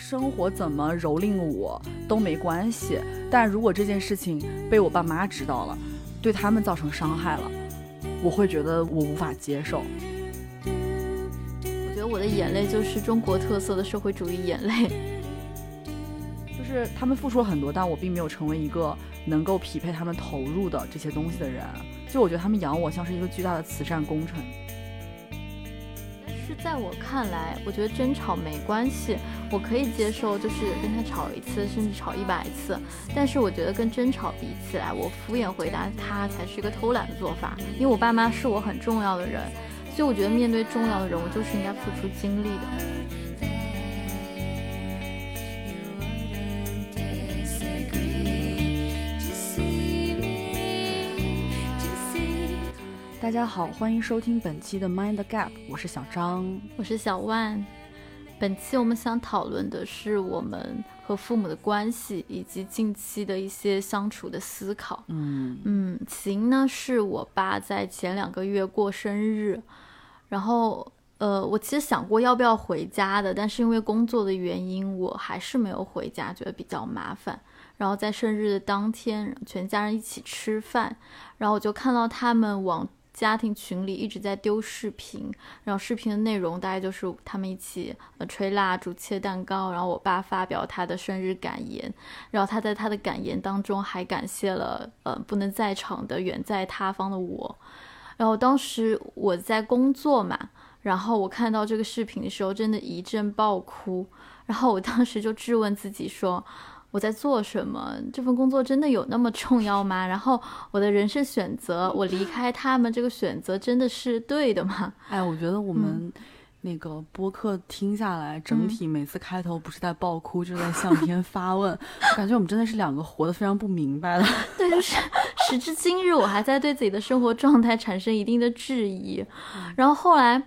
生活怎么蹂躏我都没关系，但如果这件事情被我爸妈知道了，对他们造成伤害了，我会觉得我无法接受。我觉得我的眼泪就是中国特色的社会主义眼泪，就是他们付出了很多，但我并没有成为一个能够匹配他们投入的这些东西的人。就我觉得他们养我像是一个巨大的慈善工程。在我看来，我觉得争吵没关系，我可以接受，就是跟他吵一次，甚至吵一百次。但是我觉得跟争吵比起来，我敷衍回答他才是一个偷懒的做法。因为我爸妈是我很重要的人，所以我觉得面对重要的人，我就是应该付出精力的。大家好，欢迎收听本期的 Mind Gap，我是小张，我是小万。本期我们想讨论的是我们和父母的关系，以及近期的一些相处的思考。嗯嗯，起因呢是我爸在前两个月过生日，然后呃，我其实想过要不要回家的，但是因为工作的原因，我还是没有回家，觉得比较麻烦。然后在生日的当天，全家人一起吃饭，然后我就看到他们往。家庭群里一直在丢视频，然后视频的内容大概就是他们一起呃吹蜡烛、切蛋糕，然后我爸发表他的生日感言，然后他在他的感言当中还感谢了呃不能在场的远在他方的我，然后当时我在工作嘛，然后我看到这个视频的时候，真的一阵爆哭，然后我当时就质问自己说。我在做什么？这份工作真的有那么重要吗？然后我的人生选择，我离开他们这个选择真的是对的吗？哎，我觉得我们那个播客听下来，整体每次开头不是在爆哭，就是在向天发问，感觉我们真的是两个活得非常不明白的。对，就是时至今日，我还在对自己的生活状态产生一定的质疑，然后后来。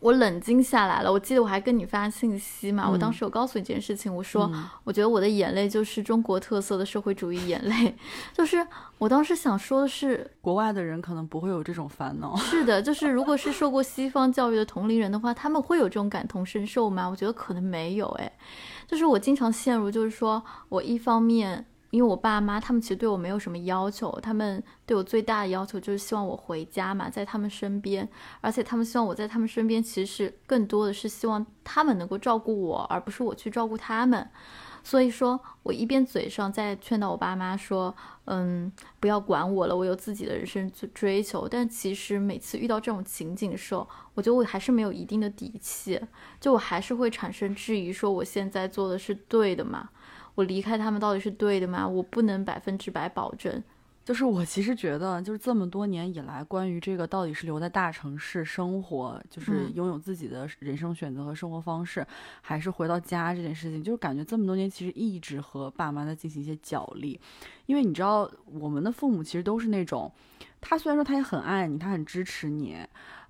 我冷静下来了，我记得我还跟你发信息嘛，我当时有告诉你这件事情，我说我觉得我的眼泪就是中国特色的社会主义眼泪，就是我当时想说的是，国外的人可能不会有这种烦恼。是的，就是如果是受过西方教育的同龄人的话，他们会有这种感同身受吗？我觉得可能没有，哎，就是我经常陷入，就是说我一方面。因为我爸妈他们其实对我没有什么要求，他们对我最大的要求就是希望我回家嘛，在他们身边，而且他们希望我在他们身边，其实是更多的是希望他们能够照顾我，而不是我去照顾他们。所以说我一边嘴上在劝导我爸妈说，嗯，不要管我了，我有自己的人生追求，但其实每次遇到这种情景的时候，我觉得我还是没有一定的底气，就我还是会产生质疑，说我现在做的是对的吗？我离开他们到底是对的吗？我不能百分之百保证。就是我其实觉得，就是这么多年以来，关于这个到底是留在大城市生活，就是拥有自己的人生选择和生活方式，还是回到家这件事情，就是感觉这么多年其实一直和爸妈在进行一些角力。因为你知道，我们的父母其实都是那种，他虽然说他也很爱你，他很支持你。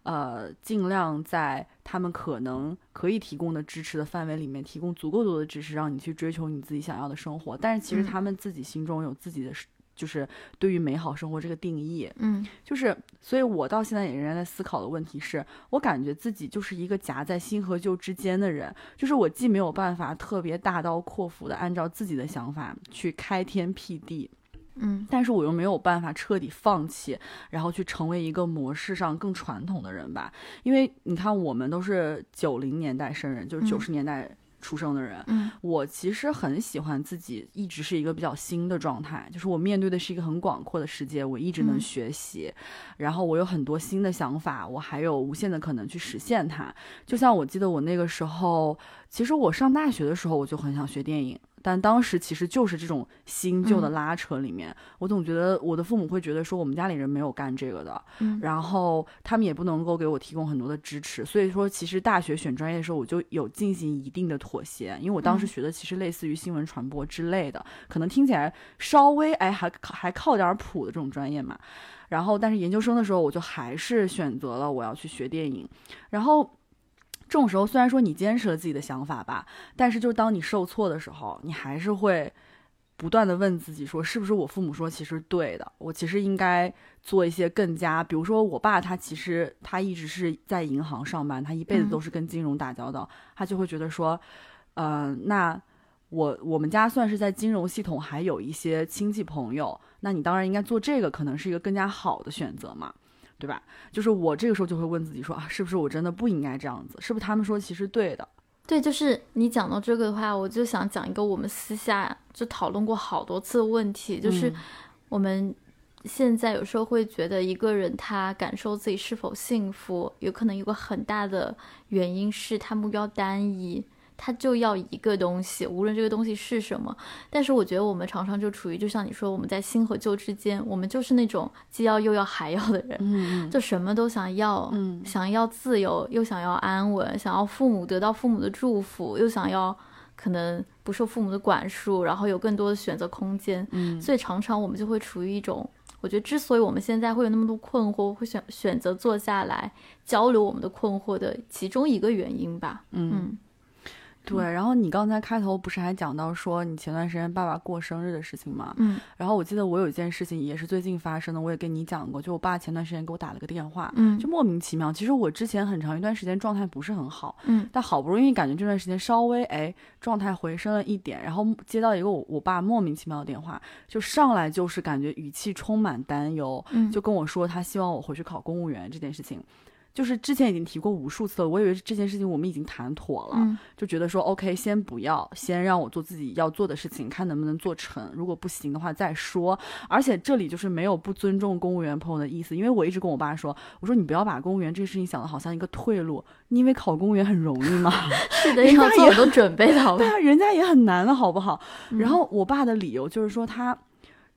呃，尽量在他们可能可以提供的支持的范围里面，提供足够多的支持，让你去追求你自己想要的生活。但是其实他们自己心中有自己的，就是对于美好生活这个定义。嗯，就是，所以我到现在也仍然在思考的问题是，我感觉自己就是一个夹在新和旧之间的人，就是我既没有办法特别大刀阔斧的按照自己的想法去开天辟地。嗯，但是我又没有办法彻底放弃，然后去成为一个模式上更传统的人吧。因为你看，我们都是九零年代生人，就是九十年代出生的人。嗯，我其实很喜欢自己一直是一个比较新的状态，就是我面对的是一个很广阔的世界，我一直能学习，然后我有很多新的想法，我还有无限的可能去实现它。就像我记得我那个时候，其实我上大学的时候，我就很想学电影。但当时其实就是这种新旧的拉扯里面，我总觉得我的父母会觉得说我们家里人没有干这个的，然后他们也不能够给我提供很多的支持，所以说其实大学选专业的时候我就有进行一定的妥协，因为我当时学的其实类似于新闻传播之类的，可能听起来稍微哎还还靠点谱的这种专业嘛，然后但是研究生的时候我就还是选择了我要去学电影，然后。这种时候，虽然说你坚持了自己的想法吧，但是就当你受挫的时候，你还是会不断的问自己说，是不是我父母说其实对的？我其实应该做一些更加，比如说我爸他其实他一直是在银行上班，他一辈子都是跟金融打交道，他就会觉得说。呃，那我我们家算是在金融系统还有一些亲戚朋友，那你当然应该做这个，可能是一个更加好的选择嘛，对吧？就是我这个时候就会问自己说啊，是不是我真的不应该这样子？是不是他们说其实对的？对，就是你讲到这个的话，我就想讲一个我们私下就讨论过好多次的问题，就是我们现在有时候会觉得一个人他感受自己是否幸福，有可能有个很大的原因是他目标单一。他就要一个东西，无论这个东西是什么。但是我觉得我们常常就处于，就像你说，我们在新和旧之间，我们就是那种既要又要还要的人，嗯 就什么都想要，嗯，想要自由，又想要安稳，想要父母得到父母的祝福，又想要可能不受父母的管束，然后有更多的选择空间。嗯，所以常常我们就会处于一种，我觉得之所以我们现在会有那么多困惑，会选选择坐下来交流我们的困惑的其中一个原因吧。嗯。对，然后你刚才开头不是还讲到说你前段时间爸爸过生日的事情吗？嗯，然后我记得我有一件事情也是最近发生的，我也跟你讲过，就我爸前段时间给我打了个电话，嗯，就莫名其妙。其实我之前很长一段时间状态不是很好，嗯，但好不容易感觉这段时间稍微哎状态回升了一点，然后接到一个我我爸莫名其妙的电话，就上来就是感觉语气充满担忧，嗯，就跟我说他希望我回去考公务员这件事情。就是之前已经提过无数次了，我以为这件事情我们已经谈妥了，就觉得说 OK，先不要，先让我做自己要做的事情，看能不能做成。如果不行的话再说。而且这里就是没有不尊重公务员朋友的意思，因为我一直跟我爸说，我说你不要把公务员这个事情想的好像一个退路，你以为考公务员很容易吗？是的，要做很多准备的，对啊，人家也很难的好不好？然后我爸的理由就是说他。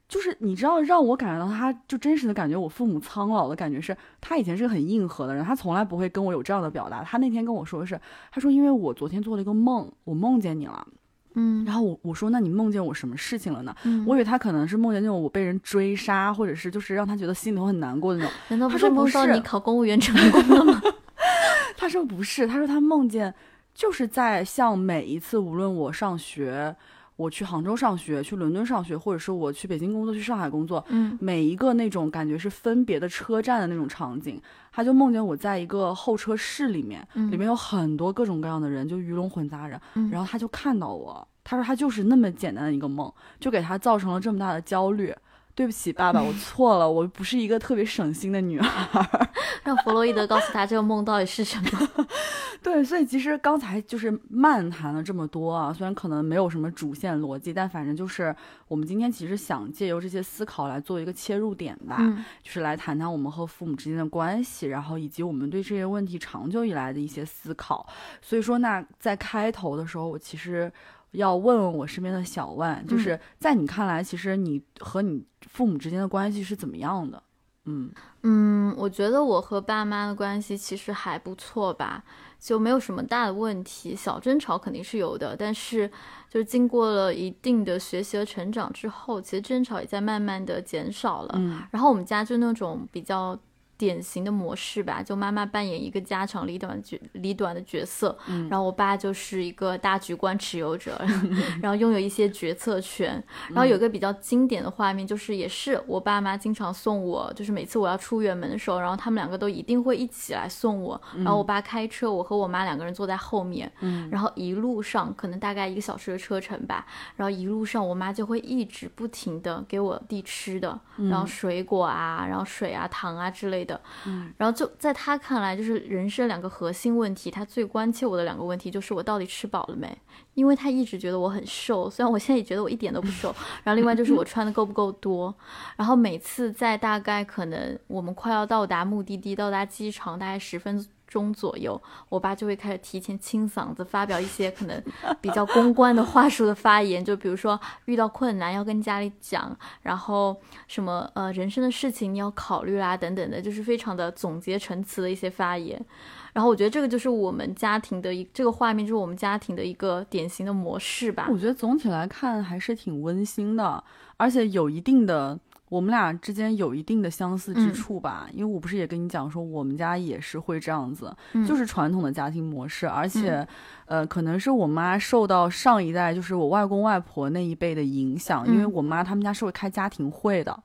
就是你知道，让我感觉到他就真实的感觉，我父母苍老的感觉是，他以前是个很硬核的人，他从来不会跟我有这样的表达。他那天跟我说的是，他说因为我昨天做了一个梦，我梦见你了，嗯，然后我我说那你梦见我什么事情了呢？嗯，我以为他可能是梦见那种我被人追杀，或者是就是让他觉得心里头很难过的那种。难道不是梦到你考公务员成功了吗？他说不是，他说他梦见就是在像每一次无论我上学。我去杭州上学，去伦敦上学，或者是我去北京工作，去上海工作，嗯，每一个那种感觉是分别的车站的那种场景，他就梦见我在一个候车室里面，里面有很多各种各样的人，就鱼龙混杂人，然后他就看到我，他说他就是那么简单的一个梦，就给他造成了这么大的焦虑。对不起，爸爸，我错了，我不是一个特别省心的女孩。让弗洛伊德告诉他这个梦到底是什么。对，所以其实刚才就是漫谈了这么多啊，虽然可能没有什么主线逻辑，但反正就是我们今天其实想借由这些思考来做一个切入点吧，就是来谈谈我们和父母之间的关系，然后以及我们对这些问题长久以来的一些思考。所以说，那在开头的时候，我其实。要问问我身边的小万，就是在你看来，其实你和你父母之间的关系是怎么样的？嗯嗯，我觉得我和爸妈的关系其实还不错吧，就没有什么大的问题，小争吵肯定是有的，但是就是经过了一定的学习和成长之后，其实争吵也在慢慢的减少了。嗯，然后我们家就那种比较。典型的模式吧，就妈妈扮演一个家长里短角里短的角色，然后我爸就是一个大局观持有者，然后拥有一些决策权。然后有一个比较经典的画面，就是也是我爸妈经常送我，就是每次我要出远门的时候，然后他们两个都一定会一起来送我。然后我爸开车，我和我妈两个人坐在后面，然后一路上可能大概一个小时的车程吧，然后一路上我妈就会一直不停的给我递吃的，然后水果啊，然后水啊、糖啊之类的。的，嗯，然后就在他看来，就是人生两个核心问题，他最关切我的两个问题，就是我到底吃饱了没？因为他一直觉得我很瘦，虽然我现在也觉得我一点都不瘦。然后另外就是我穿的够不够多？然后每次在大概可能我们快要到达目的地，到达机场大概十分。钟左右，我爸就会开始提前清嗓子，发表一些可能比较公关的话术的发言，就比如说遇到困难要跟家里讲，然后什么呃人生的事情你要考虑啦等等的，就是非常的总结陈词的一些发言。然后我觉得这个就是我们家庭的一这个画面，就是我们家庭的一个典型的模式吧。我觉得总体来看还是挺温馨的，而且有一定的。我们俩之间有一定的相似之处吧，因为我不是也跟你讲说，我们家也是会这样子，就是传统的家庭模式，而且，呃，可能是我妈受到上一代，就是我外公外婆那一辈的影响，因为我妈他们家是会开家庭会的，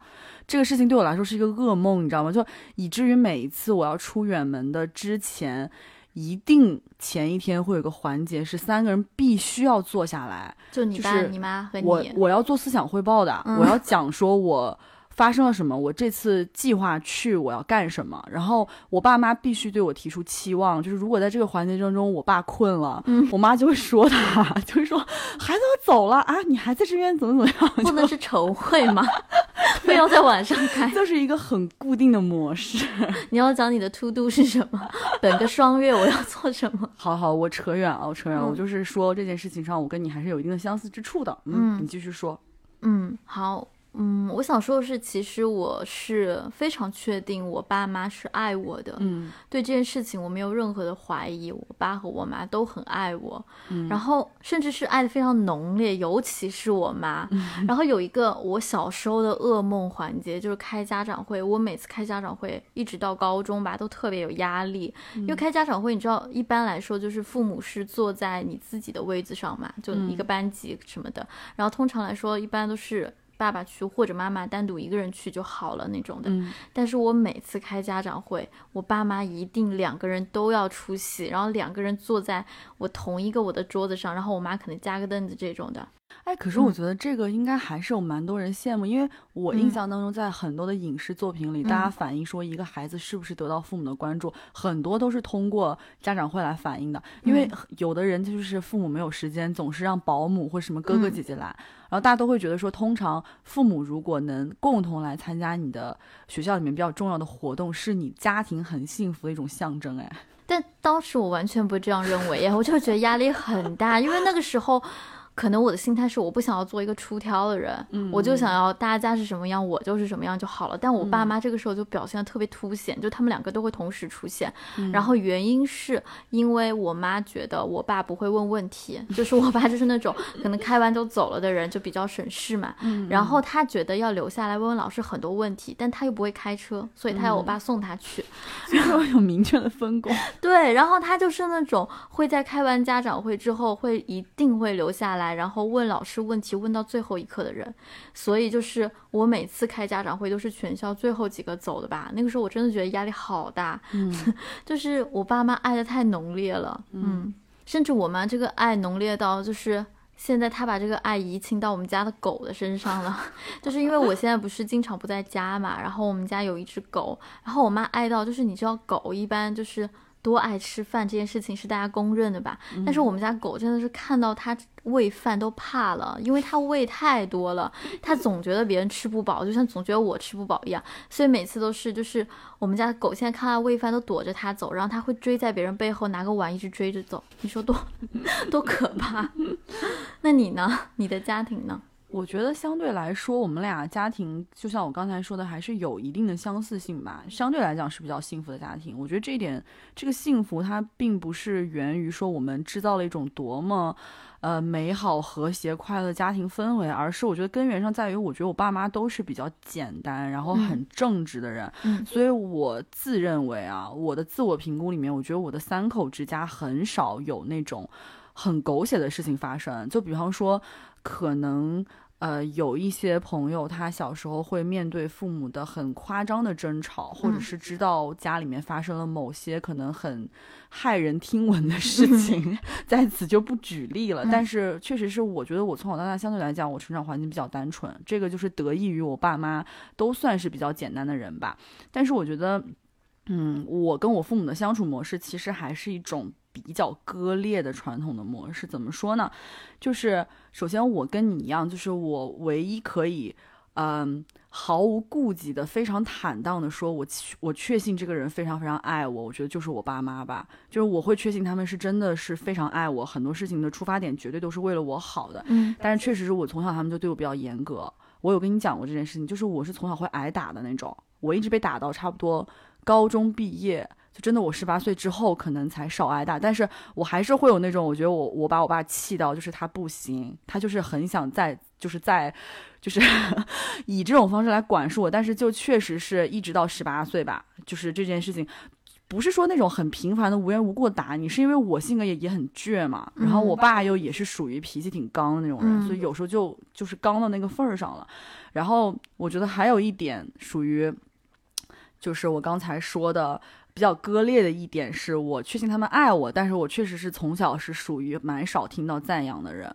这个事情对我来说是一个噩梦，你知道吗？就以至于每一次我要出远门的之前。一定前一天会有个环节是三个人必须要坐下来，就你爸、就是你妈和我你，我要做思想汇报的，嗯。我要讲说我发生了什么，我这次计划去我要干什么，然后我爸妈必须对我提出期望，就是如果在这个环节当中我爸困了，嗯我妈就会说他，就是说孩子要走了啊，你还在这边怎么怎么样，不能是晨会吗？非要在晚上开？就是一个很固定的模式。你要讲你的 to do 是什么？本个双月我要做什么？好好，我扯远了，我扯远了，嗯我就是说这件事情上，我跟你还是有一定的相似之处的。嗯，嗯你继续说。嗯，好，嗯，我想说的是，其实我是非常确定我爸妈是爱我的，嗯对这件事情我没有任何的怀疑，我爸和我妈都很爱我，嗯然后甚至是爱的非常浓烈，尤其是我妈。嗯然后有一个我小时候的噩梦环节，就是开家长会。我每次开家长会，一直到高中吧，都特别有压力，因为开家长会，你知道，一般来说就是父母是坐在你自己的位子上嘛，就一个班级什么的。然后通常来说，一般都是。爸爸去或者妈妈单独一个人去就好了那种的，嗯。但是我每次开家长会，我爸妈一定两个人都要出席，然后两个人坐在我同一个我的桌子上，然后我妈可能加个凳子这种的。哎，可是我嗯。觉得这个应该还是有蛮多人羡慕，因为我印嗯。象当中，在很多的影视作品里，大家嗯。反映说一个孩子是不是得到父母的关注，很多都是通过家长会来反映的。因为嗯。有的人就是父母没有时间，总是让保姆或什么哥哥嗯。姐姐来，然然后大家都会觉得说，通常父母如果能共同来参加你的学校里面比较重要的活动，是你家庭很幸福的一种象征。哎，但当时我完全不这样认为呀，我就觉得压力很大，因为那个时候。可能我的心态是我不想要做一个出挑的人，嗯我就想要大家是什么样，我就是什么样就好了。但我爸嗯妈这个时候就表现的特别凸显，就他们两个都会同时出现。嗯然后原因是因为我妈觉得我爸不会问问题，就是我爸就是那种可能开完就走了的人，就比较省事嘛。嗯然后他觉得要留下来问问老师很多问题，但他又不会开车，所以他要我嗯爸送他去。然后有明确的分工。对，然后他就是那种会在开完家长会之后，会一定会留下来，然后问老师问题问到最后一刻的人。所以就是我每次开家长会都是全校最后几个走的吧。那个时候我真的觉得压力好大，嗯 就是我爸妈爱的太浓烈了，嗯，甚至我妈这个爱浓烈到就是。现在她把这个爱移情到我们家的狗的身上了，就是因为我现在不是经常不在家嘛，然后我们家有一只狗，然后我妈爱到就是你知道狗一般就是多爱吃饭这件事情是大家公认的吧，但是我们家狗真的是看到它喂饭都怕了，因为它喂太多了，它总觉得别人吃不饱，就像总觉得我吃不饱一样，所以每次都是就是我们家狗现在看它喂饭都躲着它走，然后它会追在别人背后拿个碗一直追着走，你说多 多可怕？那你呢？你的家庭呢？我觉得相对来说，我们俩家庭就像我刚才说的，还是有一定的相似性吧。相对来讲是比较幸福的家庭。我觉得这一点，这个幸福它并不是源于说我们制造了一种多么呃美好、和谐、快乐的家庭氛围，而是我觉得根源上在于，我觉得我爸妈都是比较简单，然后很正直的人。嗯所以我自认为啊，我的自我评估里面，我觉得我的三口之家很少有那种很狗血的事情发生。就比方说，可能呃有一些朋友，他小时候会面对父母的很夸张的争吵，或者嗯是知道家里面发生了某些可能很骇人听闻的事情，在此就不举例了。嗯但是确实是，我觉得我从小到大相对来讲，我成长环境比较单纯，这个就是得益于我爸妈都算是比较简单的人吧。但是我觉得。嗯，我跟我父母的相处模式其实还是一种比较割裂的传统的模式。怎么说呢？就是首先我跟你一样，就是我唯一可以，嗯，毫无顾忌的、非常坦荡的说，我我确信这个人非常非常爱我。我觉得就是我爸妈吧，就是我会确信他们是真的是非常爱我，很多事情的出发点绝对都是为了我好的。嗯但是确实是我从小他们就对我比较严格。我有跟你讲过这件事情，就是我是从小会挨打的那种，我一直被打到差不多高中毕业，就真的我十八岁之后可能才少挨打，但是我还是会有那种，我觉得我我把我爸气到，就是他不行，他就是很想再就是再就是 以这种方式来管束我，但是就确实是一直到十八岁吧，就是这件事情。不是说那种很频繁的无缘无故地打你，是因为我性格也也很倔嘛，然后我爸又也是属于脾气挺刚的那种人，嗯所以有时候就就是刚到那个份儿上了。然后我觉得还有一点属于，就是我刚才说的，比较割裂的一点是，我确信他们爱我，但是我确实是从小是属于蛮少听到赞扬的人。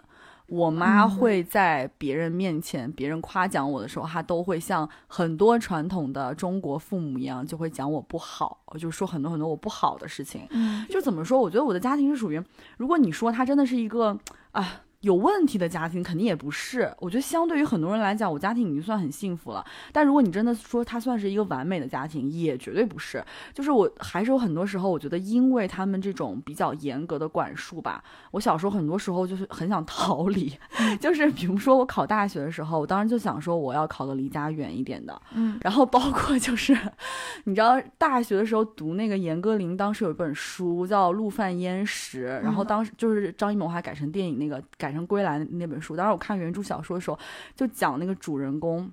我妈会在别人面前，别人夸奖我的时候，她都会像很多传统的中国父母一样，就会讲我不好，就说很多很多我不好的事情。嗯，就怎么说？我觉得我的家庭是属于，如果你说他真的是一个啊。有问题的家庭肯定也不是，我觉得相对于很多人来讲，我家庭已经算很幸福了。但如果你真的说他算是一个完美的家庭，也绝对不是。就是我还是有很多时候，我觉得因为他们这种比较严格的管束吧，我小时候很多时候就是很想逃离。就是比如说我考大学的时候，我当时就想说我要考个离家远一点的。嗯，然后包括就是你知道大学的时候读那个严歌苓当时有一本书叫《陆犯焉识》，然后当时就是张艺谋还改成电影那个改。改成归来那本书，当时我看原著小说的时候，就讲那个主人公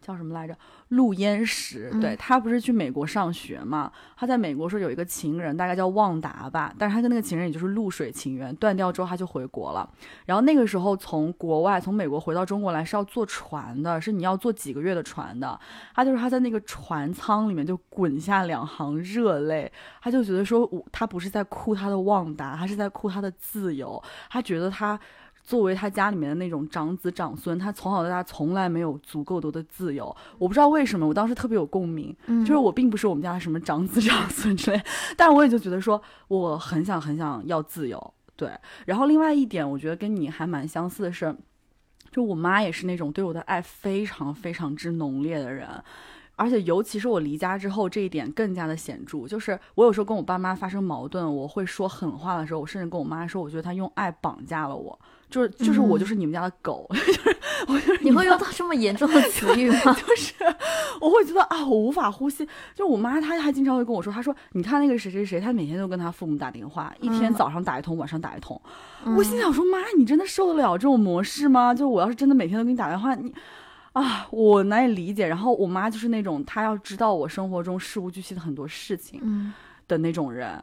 叫什么来着？陆焉识。对他不是去美国上学嘛？他在美国说有一个情人，大概叫旺达吧。但是他跟那个情人也就是露水情缘，断掉之后他就回国了。然后那个时候从国外从美国回到中国来是要坐船的，是你要坐几个月的船的。他就是他在那个船舱里面就滚下两行热泪，他就觉得说，我他不是在哭他的旺达，他是在哭他的自由。他觉得他作为他家里面的那种长子长孙，他从小到大从来没有足够多的自由。我不知道为什么，我当时特别有共鸣，就是我并不是我们家的什么长子长孙之类，但是我也就觉得说，我很想很想要自由。对，然后另外一点，我觉得跟你还蛮相似的是，就我妈也是那种对我的爱非常非常之浓烈的人。而且，尤其是我离家之后，这一点更加的显著。就是我有时候跟我爸妈发生矛盾，我会说狠话的时候，我甚至跟我妈说，我觉得她用爱绑架了我，就是就是我就是你们家的狗，就是我就是你会用到这么严重的词语吗？就是我会觉得啊，我无法呼吸。就我妈她还经常会跟我说，她说你看那个谁谁谁，他每天都跟他父母打电话，一天早上打一通，晚上打一通。我心想说妈，你真的受得了这种模式吗？就我要是真的每天都给你打电话，你。啊，我难以理解。然后我妈就是那种，她要知道我生活中事无巨细的很多事情，嗯，的那种人。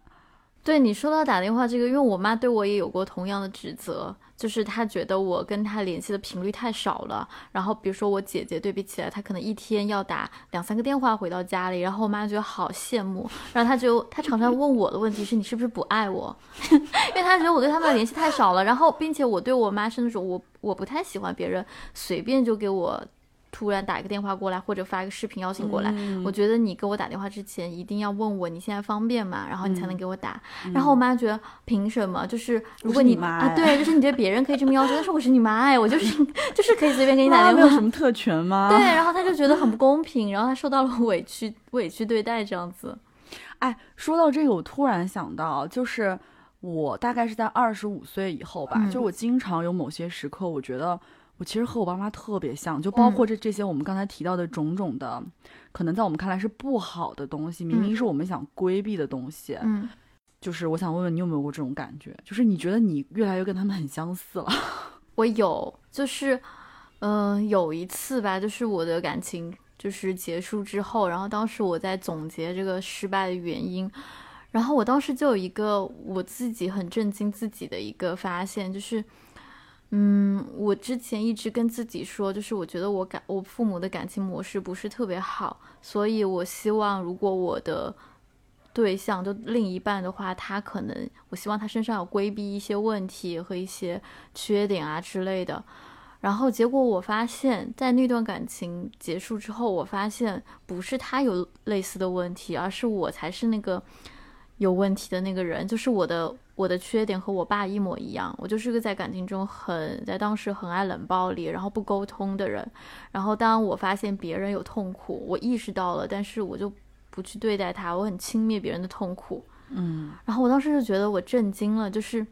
对你说到打电话这个，因为我妈对我也有过同样的指责，就是她觉得我跟她联系的频率太少了。然后比如说我姐姐对比起来，她可能一天要打两三个电话回到家里，然后我妈觉得好羡慕。然后她就她常常问我的问题是：你是不是不爱我？因为她觉得我对他们的联系太少了。然后并且我对我妈是那种我我不太喜欢别人随便就给我。突然打一个电话过来，或者发一个视频邀请过来，我觉得你给我打电话之前一定要问我你现在方便吗？然后你才能给我打。然后我妈觉得凭什么？就是如果你啊，对，就是你觉得别人可以这么要求，但是我是你妈哎，我就是 就是可以随便给你打电话，没有什么特权吗？对，然后她就觉得很不公平，然后她受到了委屈委屈对待这样子。哎，说到这个，我突然想到，就是我大概是在二十五岁以后吧，就我经常有某些时刻，我觉得。我其实和我爸妈特别像，就包括这这些我们刚才提到的种种的，可能在我们看来是不好的东西，明明是我们想规避的东西。嗯，就是我想问问你有没有过这种感觉？就是你觉得你越来越跟他们很相似了？我有，就是，嗯，有一次吧，就是我的感情就是结束之后，然后当时我在总结这个失败的原因，然后我当时就有一个我自己很震惊自己的一个发现，就是。嗯，我之前一直跟自己说，就是我觉得我感我父母的感情模式不是特别好，所以我希望如果我的对象就另一半的话，他可能我希望他身上有规避一些问题和一些缺点啊之类的。然后结果我发现，在那段感情结束之后，我发现不是他有类似的问题，而是我才是那个有问题的那个人，就是我的。我的缺点和我爸一模一样，我就是个在感情中很在当时很爱冷暴力，然后不沟通的人。然后当我发现别人有痛苦，我意识到了，但是我就不去对待他，我很轻蔑别人的痛苦。嗯，然后我当时就觉得我震惊了，就是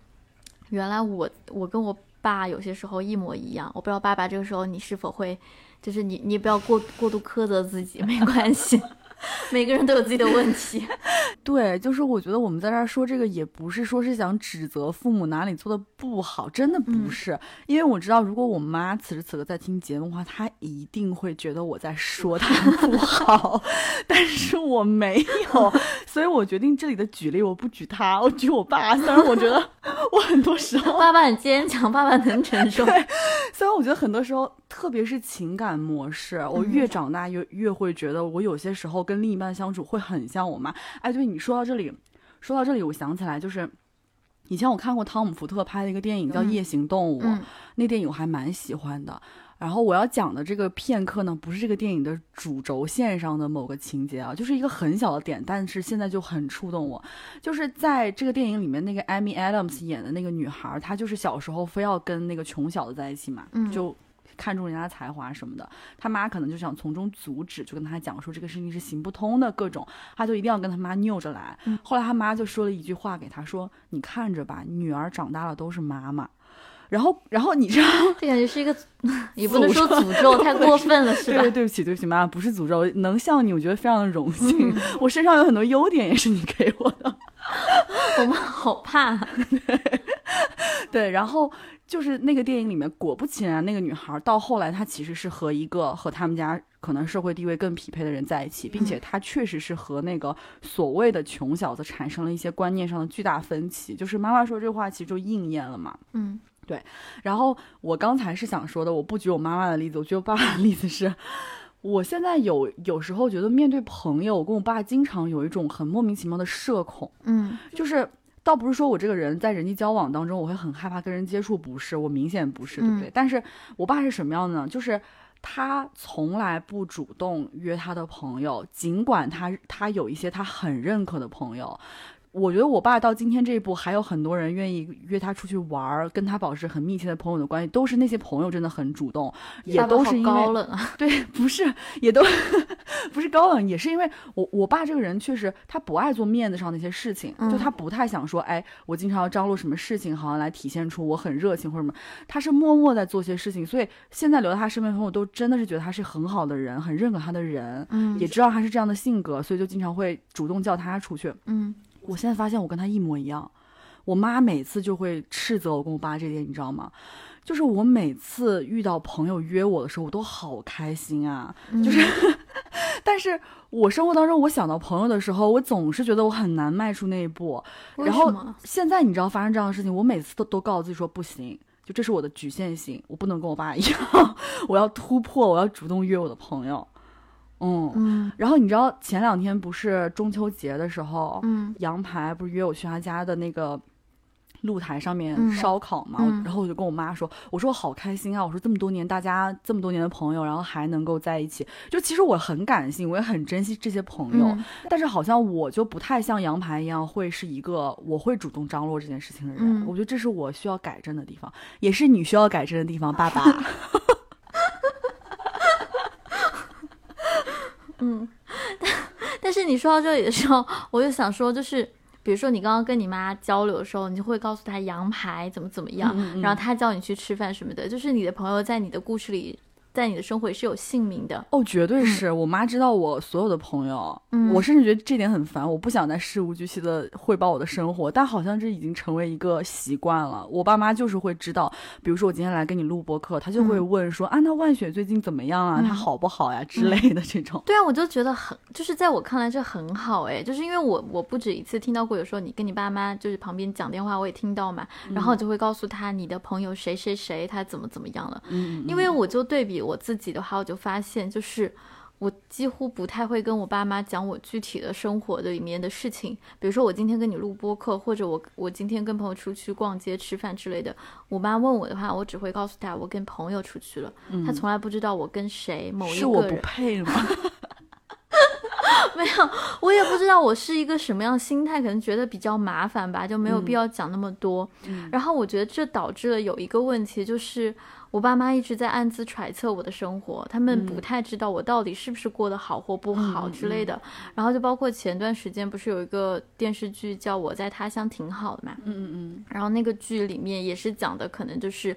原来我我跟我爸有些时候一模一样。我不知道爸爸这个时候你是否会，就是你你不要过过度苛责自己，没关系。每个人都有自己的问题，对，就是我觉得我们在这儿说这个也不是说是想指责父母哪里做的不好，真的不是，因为我知道如果我妈此时此刻在听节目的话，她一定会觉得我在说她不好，但是我没有，所以我决定这里的举例我不举她，我举我爸，虽然我觉得我很多时候爸爸很坚强，爸爸能承受，对，虽然我觉得很多时候，特别是情感模式，我越长大越越会觉得我有些时候。跟另一半相处会很像我妈。哎，对你说到这里，说到这里，我想起来就是。以前我看过汤姆·福特拍的一个电影叫《夜行动物》，那电影我还蛮喜欢的。然后我要讲的这个片刻呢，不是这个电影的主轴线上的某个情节啊，就是一个很小的点，但是现在就很触动我。就是在这个电影里面，那个 Amy Adams 演的那个女孩，她就是小时候非要跟那个穷小子在一起嘛，就。看中人家的才华什么的，他妈可能就想从中阻止，就跟他讲说这个事情是行不通的，各种，他就一定要跟他妈拗着来。后来他妈就说了一句话给他说：“你看着吧，女儿长大了都是妈妈。”然后，然后你知道，这感觉是一个，也不能说诅咒，太过分了，是吧？对，对不起，对不起，妈妈，不是诅咒，能像你，我觉得非常的荣幸。我身上有很多优点，也是你给我的。我们好怕。对，然后。就是那个电影里面，果不其然，那个女孩到后来，她其实是和一个和他们家可能社会地位更匹配的人在一起，并且她确实是和那个所谓的穷小子产生了一些观念上的巨大分歧。就是妈妈说这话，其实就应验了嘛。嗯，对。然后我刚才是想说的，我不举我妈妈的例子，我举我爸爸的例子是，我现在有有时候觉得面对朋友，我跟我爸经常有一种很莫名其妙的社恐。嗯，就是。倒不是说我这个人在人际交往当中我会很害怕跟人接触，不是，我明显不是，对不对？但是我爸是什么样的呢？就是他从来不主动约他的朋友，尽管他他有一些他很认可的朋友。我觉得我爸到今天这一步，还有很多人愿意约他出去玩儿，跟他保持很密切的朋友的关系，都是那些朋友真的很主动，也都是因为高冷啊。对，不是，也都不是高冷，也是因为我我爸这个人确实他不爱做面子上那些事情，就他不太想说，哎，我经常要张罗什么事情，好像来体现出我很热情或者什么，他是默默在做些事情，所以现在留在他身边朋友都真的是觉得他是很好的人，很认可他的人，嗯，也知道他是这样的性格，所以就经常会主动叫他出去，嗯。我现在发现我跟他一模一样，我妈每次就会斥责我跟我爸这点，你知道吗？就是我每次遇到朋友约我的时候，我都好开心啊。就是，但是我生活当中我想到朋友的时候，我总是觉得我很难迈出那一步。然后现在你知道发生这样的事情，我每次都都告诉自己说不行，就这是我的局限性，我不能跟我爸一样，我要突破，我要主动约我的朋友。嗯，然后你知道前两天不是中秋节的时候，嗯，杨排不是约我去他家的那个露台上面烧烤嘛？然后我就跟我妈说，我说我好开心啊！我说这么多年大家这么多年的朋友，然后还能够在一起，就其实我很感性，我也很珍惜这些朋友。但是好像我就不太像杨排一样，会是一个我会主动张罗这件事情的人。我觉得这是我需要改正的地方，也是你需要改正的地方，爸爸。嗯，但但是你说到这里的时候，我就想说，就是比如说你刚刚跟你妈交流的时候，你就会告诉她羊排怎么怎么样，然后她叫你去吃饭什么的，就是你的朋友在你的故事里。在你的生活也是有姓名的哦，绝对是我妈知道我所有的朋友，我甚至觉得这点很烦，我不想再事无巨细的汇报我的生活，但好像这已经成为一个习惯了。我爸妈就是会知道，比如说我今天来跟你录播客，他就会问说啊，那万雪最近怎么样啊？她好不好呀之类的这种。对啊，我就觉得很，就是在我看来这很好哎，就是因为我我不止一次听到过，有时候你跟你爸妈就是旁边讲电话，我也听到嘛，然后就会告诉他你的朋友谁谁谁他怎么怎么样了，嗯，因为我就对比。我自己的话，我就发现，就是我几乎不太会跟我爸妈讲我具体的生活的里面的事情。比如说，我今天跟你录播客，或者我我今天跟朋友出去逛街、吃饭之类的。我妈问我的话，我只会告诉她我跟朋友出去了。她从来不知道我跟谁某一个人。是我不配吗？没有，我也不知道我是一个什么样心态，可能觉得比较麻烦吧，就没有必要讲那么多。然后我觉得这导致了有一个问题，就是。我爸妈一直在暗自揣测我的生活，他们不太知道我到底是不是过得好或不好之类的。然后就包括前段时间不是有一个电视剧叫《我在他乡挺好的》嘛？嗯嗯嗯。然后那个剧里面也是讲的，可能就是。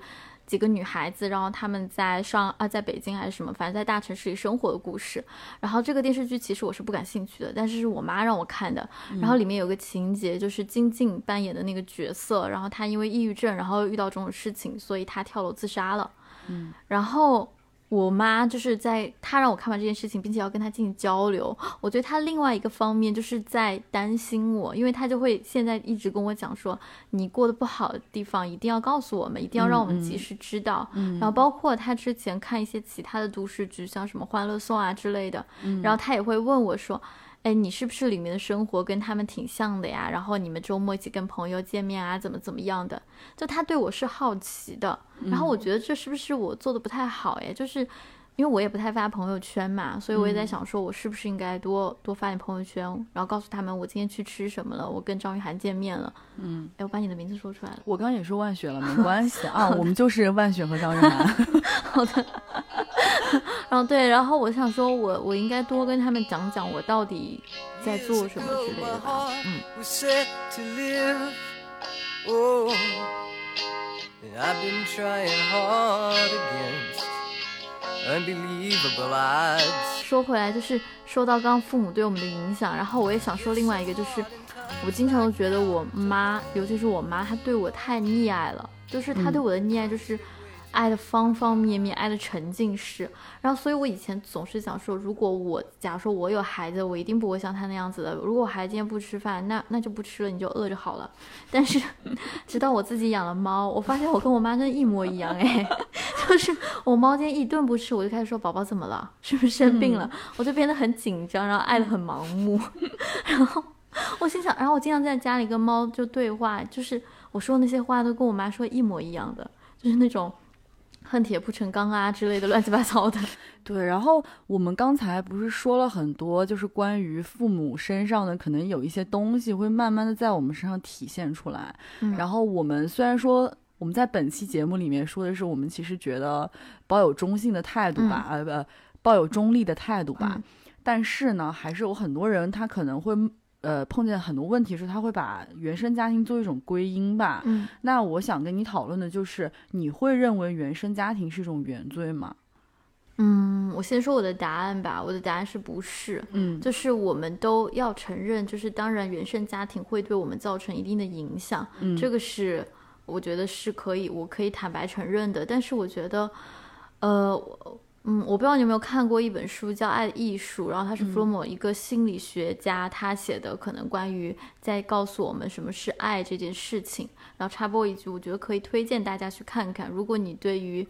几个女孩子，然后他们在上啊，在北京还是什么，反正在大城市里生活的故事。然后这个电视剧其实我是不感兴趣的，但是是我妈让我看的。然后里面有个情节，就是金靖扮演的那个角色，然后她因为抑郁症，然后遇到这种事情，所以她跳楼自杀了。嗯，然后我妈就是在她让我看完这件事情，并且要跟她进行交流。我觉得她另外一个方面就是在担心我，因为她就会现在一直跟我讲说，你过得不好的地方一定要告诉我们，一定要让我们及时知道。嗯然后包括她之前看一些其他的都市剧，像什么《欢乐颂》啊之类的，嗯然后她也会问我说。哎，你是不是里面的生活跟他们挺像的呀？然后你们周末一起跟朋友见面啊，怎么怎么样的？就他对我是好奇的，然后我觉得这是不是我做的不太好？哎，就是因为我也不太发朋友圈嘛，所以我也在想说，我是不是应该多多发点朋友圈，然后告诉他们我今天去吃什么了，我跟张雨涵见面了。嗯，哎，我把你的名字说出来了。我刚刚也说万雪了，没关系啊，我们就是万雪和张雨涵。好的。然后对，然后我想说我我应该多跟他们讲讲我到底在做什么之类的吧。嗯。Unbelievable odds. 说回来，就是说到刚刚父母对我们的影响，然后我也想说另外一个，就是我经常都觉得我妈，尤其是我妈，她对我太溺爱了，就是她对我的溺爱就是爱的方方面面，爱的沉浸式。然后，所以我以前总是想说，如果我假如说我有孩子，我一定不会像他那样子的。如果我孩子今天不吃饭，那那就不吃了，你就饿着好了。但是，直到我自己养了猫，我发现我跟我妈真的一模一样哎。就是我猫今天一顿不吃，我就开始说宝宝怎么了，是不是生病了？我就变得很紧张，然后爱的很盲目，然后我心想，然后我经常在家里跟猫就对话，就是我说那些话都跟我妈说一模一样的，就是那种恨铁不成钢啊之类的 乱七八糟的。对，然后我们刚才不是说了很多，就是关于父母身上的可能有一些东西会慢慢的在我们身上体现出来。嗯然后我们虽然说我们在本期节目里面说的是我们其实觉得抱有中性的态度吧，呃不，抱有中立的态度吧，嗯但是呢，还是有很多人他可能会。呃，碰见很多问题是，他会把原生家庭做一种归因吧。嗯那我想跟你讨论的就是，你会认为原生家庭是一种原罪吗？嗯，我先说我的答案吧，我的答案是不是？嗯，就是我们都要承认，就是当然原生家庭会对我们造成一定的影响，嗯这个是我觉得是可以，我可以坦白承认的。但是我觉得，呃，我嗯，我不知道你有没有看过一本书叫《爱的艺术》，然后他是弗洛姆一个心理学家，他写的可能关于在告诉我们什么是爱这件事情。然后插播一句，我觉得可以推荐大家去看看，如果你对于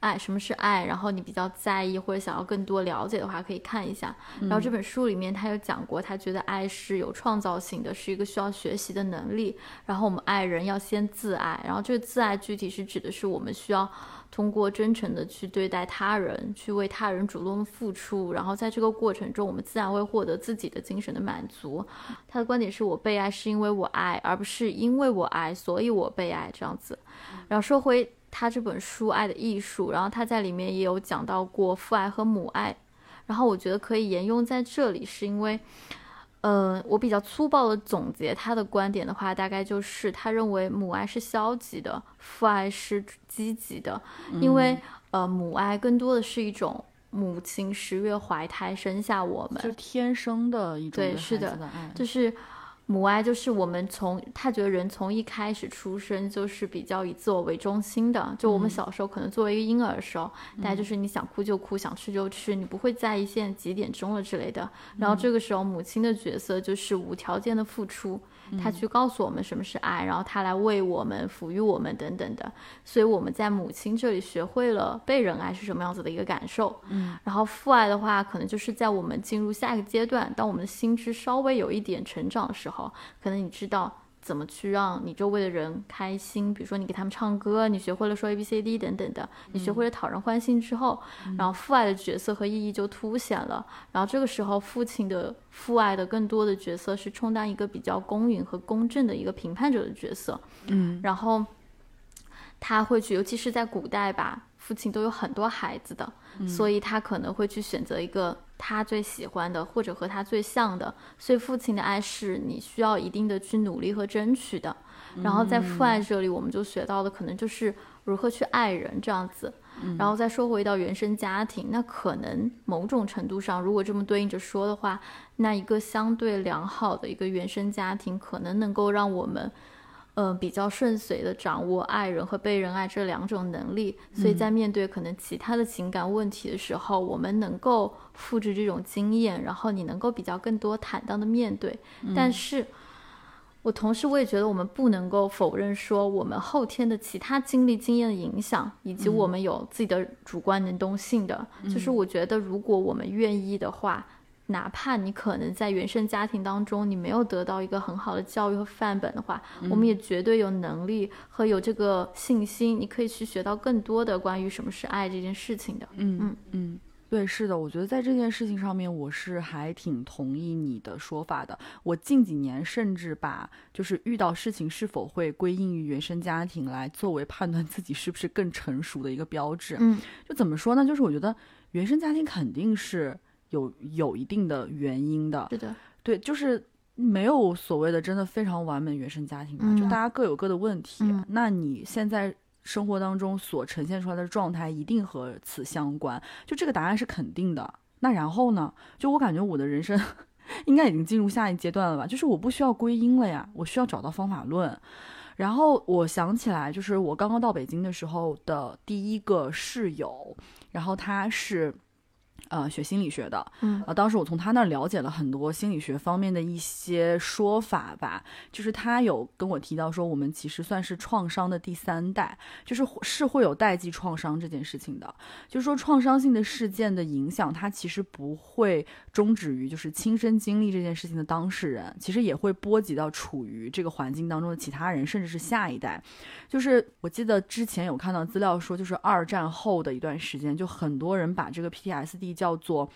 爱什么是爱，然后你比较在意或者想要更多了解的话，可以看一下。然后这本书里面他有讲过，他觉得爱是有创造性的，是一个需要学习的能力。然后我们爱人要先自爱，然后这个自爱具体是指的是我们需要通过真诚的去对待他人，去为他人主动的付出，然后在这个过程中，我们自然会获得自己的精神的满足。他的观点是我被爱是因为我爱，而不是因为我爱所以我被爱这样子。然后说回他这本书《爱的艺术》，然后他在里面也有讲到过父爱和母爱，然后我觉得可以沿用在这里，是因为，呃，我比较粗暴的总结他的观点的话，大概就是他认为母爱是消极的，父爱是积极的，因为呃，母爱更多的是一种母亲十月怀胎生下我们，就天生的一种对对是的就是母爱，就是我们从他觉得人从一开始出生就是比较以自我为中心的。就我们小时候可能作为一个婴儿的时候，大家就是你想哭就哭，想吃就吃，你不会在意现在几点钟了之类的。然后这个时候，母亲的角色就是无条件的付出。她去告诉我们什么是爱，然后他来为我们抚育我们等等的，所以我们在母亲这里学会了被人爱是什么样子的一个感受。嗯，然后父爱的话，可能就是在我们进入下一个阶段，当我们的心智稍微有一点成长的时候，可能你知道怎么去让你周围的人开心，比如说你给他们唱歌，你学会了说 A B C D 等等的，你学会了讨人欢心之后，然后父爱的角色和意义就凸显了。然后这个时候，父亲的父爱的更多的角色是充当一个比较公允和公正的一个评判者的角色。嗯然后他会去，尤其是在古代吧，父亲都有很多孩子的，所以他可能会去选择一个他最喜欢的，或者和他最像的。所以父亲的爱是你需要一定的去努力和争取的。然后在父爱这里，我们就学到的可能就是如何去爱人这样子。然后再说回到原生家庭，那可能某种程度上，如果这么对应着说的话，那一个相对良好的一个原生家庭，可能能够让我们，呃，比较顺遂的掌握爱人和被人爱这两种能力，所以在面对可能其他的情感问题的时候，我们能够复制这种经验，然后你能够比较更多坦荡的面对。但是，我同时我也觉得我们不能够否认说，我们后天的其他经历经验的影响，以及我们有自己的主观能动性的。就是我觉得，如果我们愿意的话。哪怕你可能在原生家庭当中，你没有得到一个很好的教育和范本的话，我们也绝对有能力和有这个信心，你可以去学到更多的关于什么是爱这件事情的。嗯嗯嗯，对，是的，我觉得在这件事情上面，我是还挺同意你的说法的。我近几年甚至把就是遇到事情是否会归因于原生家庭来作为判断自己是不是更成熟的一个标志。嗯，就怎么说呢？就是我觉得原生家庭肯定是。有有一定的原因的，是的，对，就是没有所谓的真的非常完美原生家庭嘛，就大家各有各的问题。那你现在生活当中所呈现出来的状态，一定和此相关，就这个答案是肯定的。那然后呢？就我感觉我的人生 应该已经进入下一阶段了吧？就是我不需要归因了呀，我需要找到方法论。然后我想起来，就是我刚刚到北京的时候的第一个室友，然后他是。呃，学心理学的，嗯，啊，当时我从他那儿了解了很多心理学方面的一些说法吧，就是他有跟我提到说，我们其实算是创伤的第三代，就是是会有代际创伤这件事情的，就是说创伤性的事件的影响，它其实不会终止于就是亲身经历这件事情的当事人，其实也会波及到处于这个环境当中的其他人，甚至是下一代。就是我记得之前有看到资料说，就是二战后的一段时间，就很多人把这个 PTSD。叫做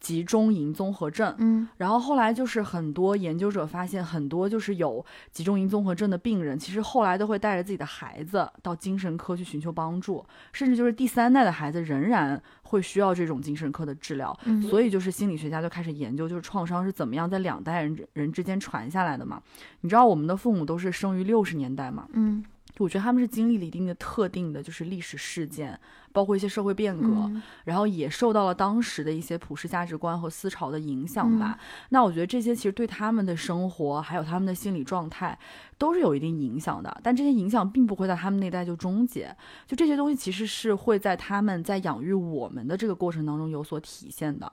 集中营综合症，嗯，然后后来就是很多研究者发现，很多就是有集中营综合症的病人，其实后来都会带着自己的孩子到精神科去寻求帮助，甚至就是第三代的孩子仍然会需要这种精神科的治疗。所以就是心理学家就开始研究，就是创伤是怎么样在两代人人之间传下来的嘛？你知道我们的父母都是生于六十年代嘛？嗯。我觉得他们是经历了一定的特定的，就是历史事件，包括一些社会变革，然后也受到了当时的一些普世价值观和思潮的影响吧。那我觉得这些其实对他们的生活，还有他们的心理状态，都是有一定影响的。但这些影响并不会在他们那代就终结，就这些东西其实是会在他们在养育我们的这个过程当中有所体现的。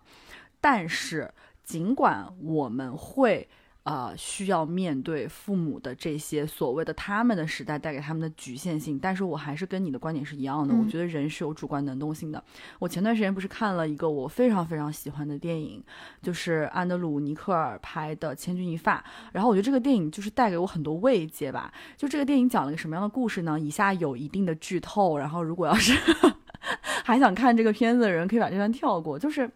但是，尽管我们会。呃，需要面对父母的这些所谓的他们的时代带给他们的局限性，但是我还是跟你的观点是一样的。我觉得人是有主观能动性的。我前段时间不是看了一个我非常非常喜欢的电影，就是安德鲁·尼克尔拍的《千钧一发》，然后我觉得这个电影就是带给我很多慰藉吧。就这个电影讲了个什么样的故事呢？以下有一定的剧透，然后如果要是 还想看这个片子的人，可以把这段跳过。就是。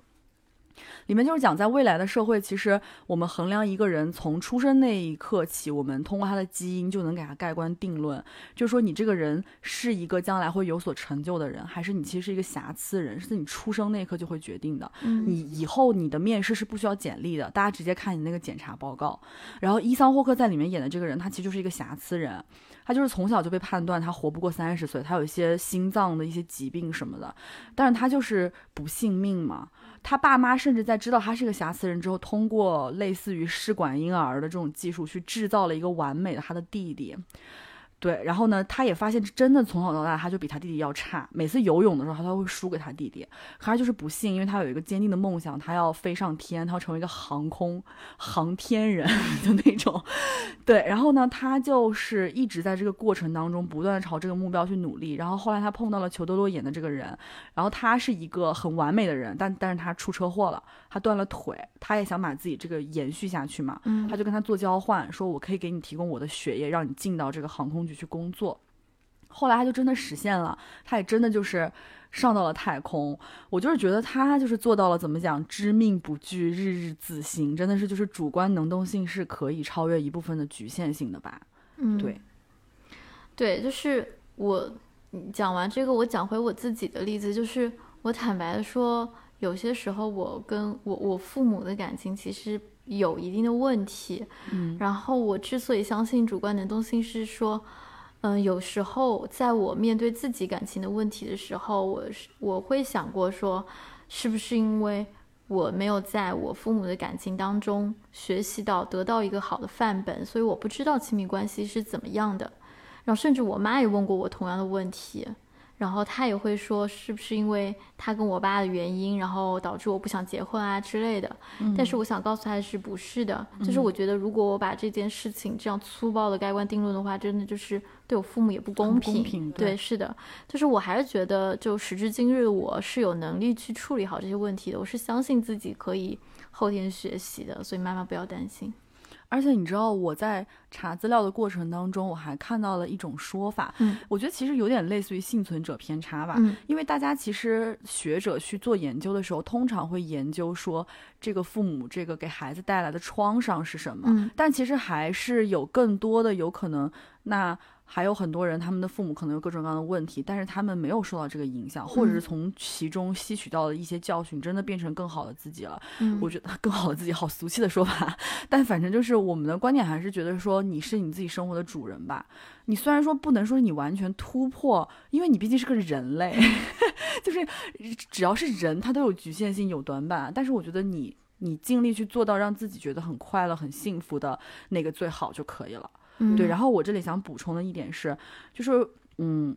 里面就是讲，在未来的社会，其实我们衡量一个人从出生那一刻起，我们通过他的基因就能给他盖棺定论，就是说你这个人是一个将来会有所成就的人，还是你其实是一个瑕疵人，是你出生那一刻就会决定的。你以后你的面试是不需要简历的，大家直接看你那个检查报告。然后伊桑霍克在里面演的这个人，他其实就是一个瑕疵人，他就是从小就被判断他活不过三十岁，他有一些心脏的一些疾病什么的，但是他就是不信命嘛。他爸妈甚至在知道他是个瑕疵人之后，通过类似于试管婴儿的这种技术，去制造了一个完美的他的弟弟。对，然后呢，他也发现真的从小到大他就比他弟弟要差。每次游泳的时候，他都会输给他弟弟。可他就是不信，因为他有一个坚定的梦想，他要飞上天，他要成为一个航空航天人 的那种。对，然后呢，他就是一直在这个过程当中不断朝这个目标去努力。然后后来他碰到了裘德洛演的这个人，然后他是一个很完美的人，但但是他出车祸了，他断了腿，他也想把自己这个延续下去嘛。嗯，他就跟他做交换，说我可以给你提供我的血液，让你进到这个航空。局去工作，后来他就真的实现了，他也真的就是上到了太空。我就是觉得他就是做到了，怎么讲，知命不惧，日日自新，真的是就是主观能动性是可以超越一部分的局限性的吧？嗯，对，对，就是我讲完这个，我讲回我自己的例子，就是我坦白的说，有些时候我跟我我父母的感情其实。有一定的问题，嗯，然后我之所以相信主观能动性，是说，嗯，有时候在我面对自己感情的问题的时候，我是我会想过说，是不是因为我没有在我父母的感情当中学习到得到一个好的范本，所以我不知道亲密关系是怎么样的。然后甚至我妈也问过我同样的问题。然后他也会说，是不是因为他跟我爸的原因，然后导致我不想结婚啊之类的。但是我想告诉他的是，不是的。就是我觉得，如果我把这件事情这样粗暴的盖棺定论的话，真的就是对我父母也不公平。公平，对，是的。就是我还是觉得，就时至今日，我是有能力去处理好这些问题的。我是相信自己可以后天学习的，所以妈妈不要担心。而且你知道我在查资料的过程当中，我还看到了一种说法，嗯，我觉得其实有点类似于幸存者偏差吧，嗯，因为大家其实学者去做研究的时候，通常会研究说这个父母这个给孩子带来的创伤是什么，嗯，但其实还是有更多的有可能那。还有很多人，他们的父母可能有各种各样的问题，但是他们没有受到这个影响，或者是从其中吸取到了一些教训，真的变成更好的自己了。嗯，我觉得更好的自己，好俗气的说法，但反正就是我们的观点还是觉得说你是你自己生活的主人吧。你虽然说不能说你完全突破，因为你毕竟是个人类，就是只要是人，他都有局限性、有短板。但是我觉得你你尽力去做到让自己觉得很快乐、很幸福的那个最好就可以了。对，然后我这里想补充的一点是，就是嗯。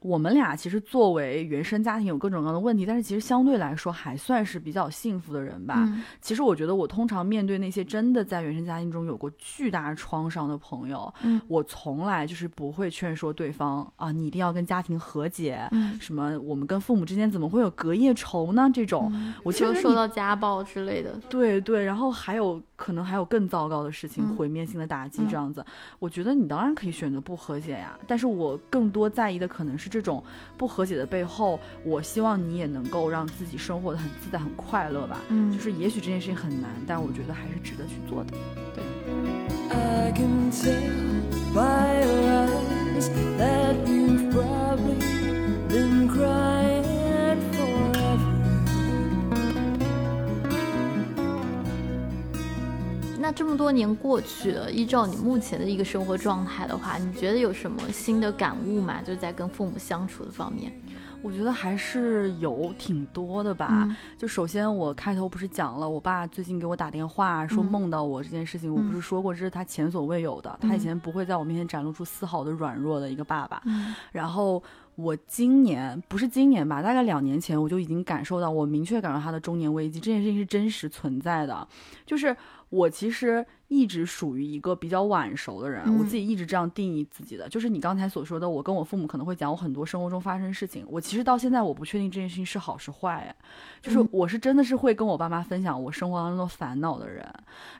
我们俩其实作为原生家庭有各种各样的问题，但是其实相对来说还算是比较幸福的人吧。其实我觉得我通常面对那些真的在原生家庭中有过巨大创伤的朋友，我从来就是不会劝说对方啊，你一定要跟家庭和解，嗯什么我们跟父母之间怎么会有隔夜仇呢？这种，我其实受到家暴之类的。对对，然后还有可能还有更糟糕的事情，毁灭性的打击这样子。我觉得你当然可以选择不和解呀，但是我更多在意的可能是。这种不和解的背后，我希望你也能够让自己生活的很自在、很快乐吧。嗯，就是也许这件事情很难，但我觉得还是值得去做的。对。那这么多年过去了，依照你目前的一个生活状态的话，你觉得有什么新的感悟吗？就在跟父母相处的方面，我觉得还是有挺多的吧。就首先我开头不是讲了，我爸最近给我打电话说梦到我这件事情，我不是说过这是他前所未有的，他以前不会在我面前展露出丝毫的软弱的一个爸爸。然后我今年不是今年吧，大概两年前我就已经感受到，我明确感受到他的中年危机，这件事情是真实存在的，就是。我其实。一直属于一个比较晚熟的人，我自己一直这样定义自己的，就是你刚才所说的，我跟我父母可能会讲我很多生活中发生事情，我其实到现在我不确定这件事情是好是坏，就是我是真的是会跟我爸妈分享我生活当中的烦恼的人，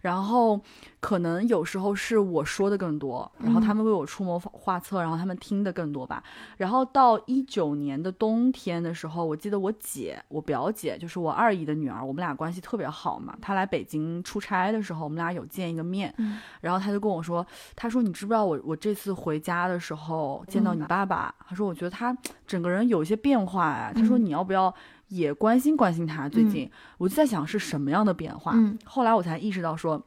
然后可能有时候是我说的更多，然后他们为我出谋划策，然后他们听的更多吧，然后到一九年的冬天的时候，我记得我姐，我表姐就是我二姨的女儿，我们俩关系特别好嘛，她来北京出差的时候，我们俩有见一个。面，然后他就跟我说：“他说你知不知道我我这次回家的时候见到你爸爸？他说我觉得他整个人有一些变化呀。他说你要不要也关心关心他？最近我就在想是什么样的变化。后来我才意识到说，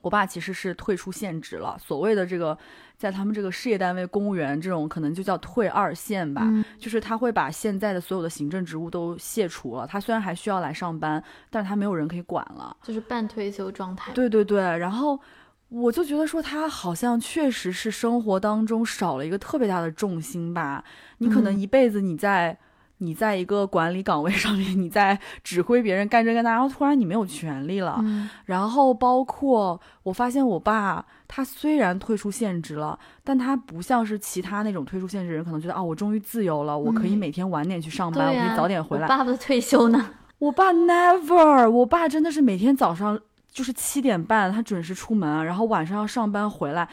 我爸其实是退出现职了。所谓的这个。”在他们这个事业单位，公务员这种可能就叫退二线吧，就是他会把现在的所有的行政职务都卸除了。他虽然还需要来上班，但是他没有人可以管了，就是半退休状态。对对对，然后我就觉得说他好像确实是生活当中少了一个特别大的重心吧。你可能一辈子你在。你在一个管理岗位上面，你在指挥别人干这干那，然后突然你没有权利了。然后包括我发现我爸，他虽然退出现职了，但他不像是其他那种退出现职人，可能觉得啊，我终于自由了，我可以每天晚点去上班，我可以早点回来。爸爸的退休呢？我爸 never，我爸真的是每天早上就是七点半他准时出门，然后晚上要上班回来。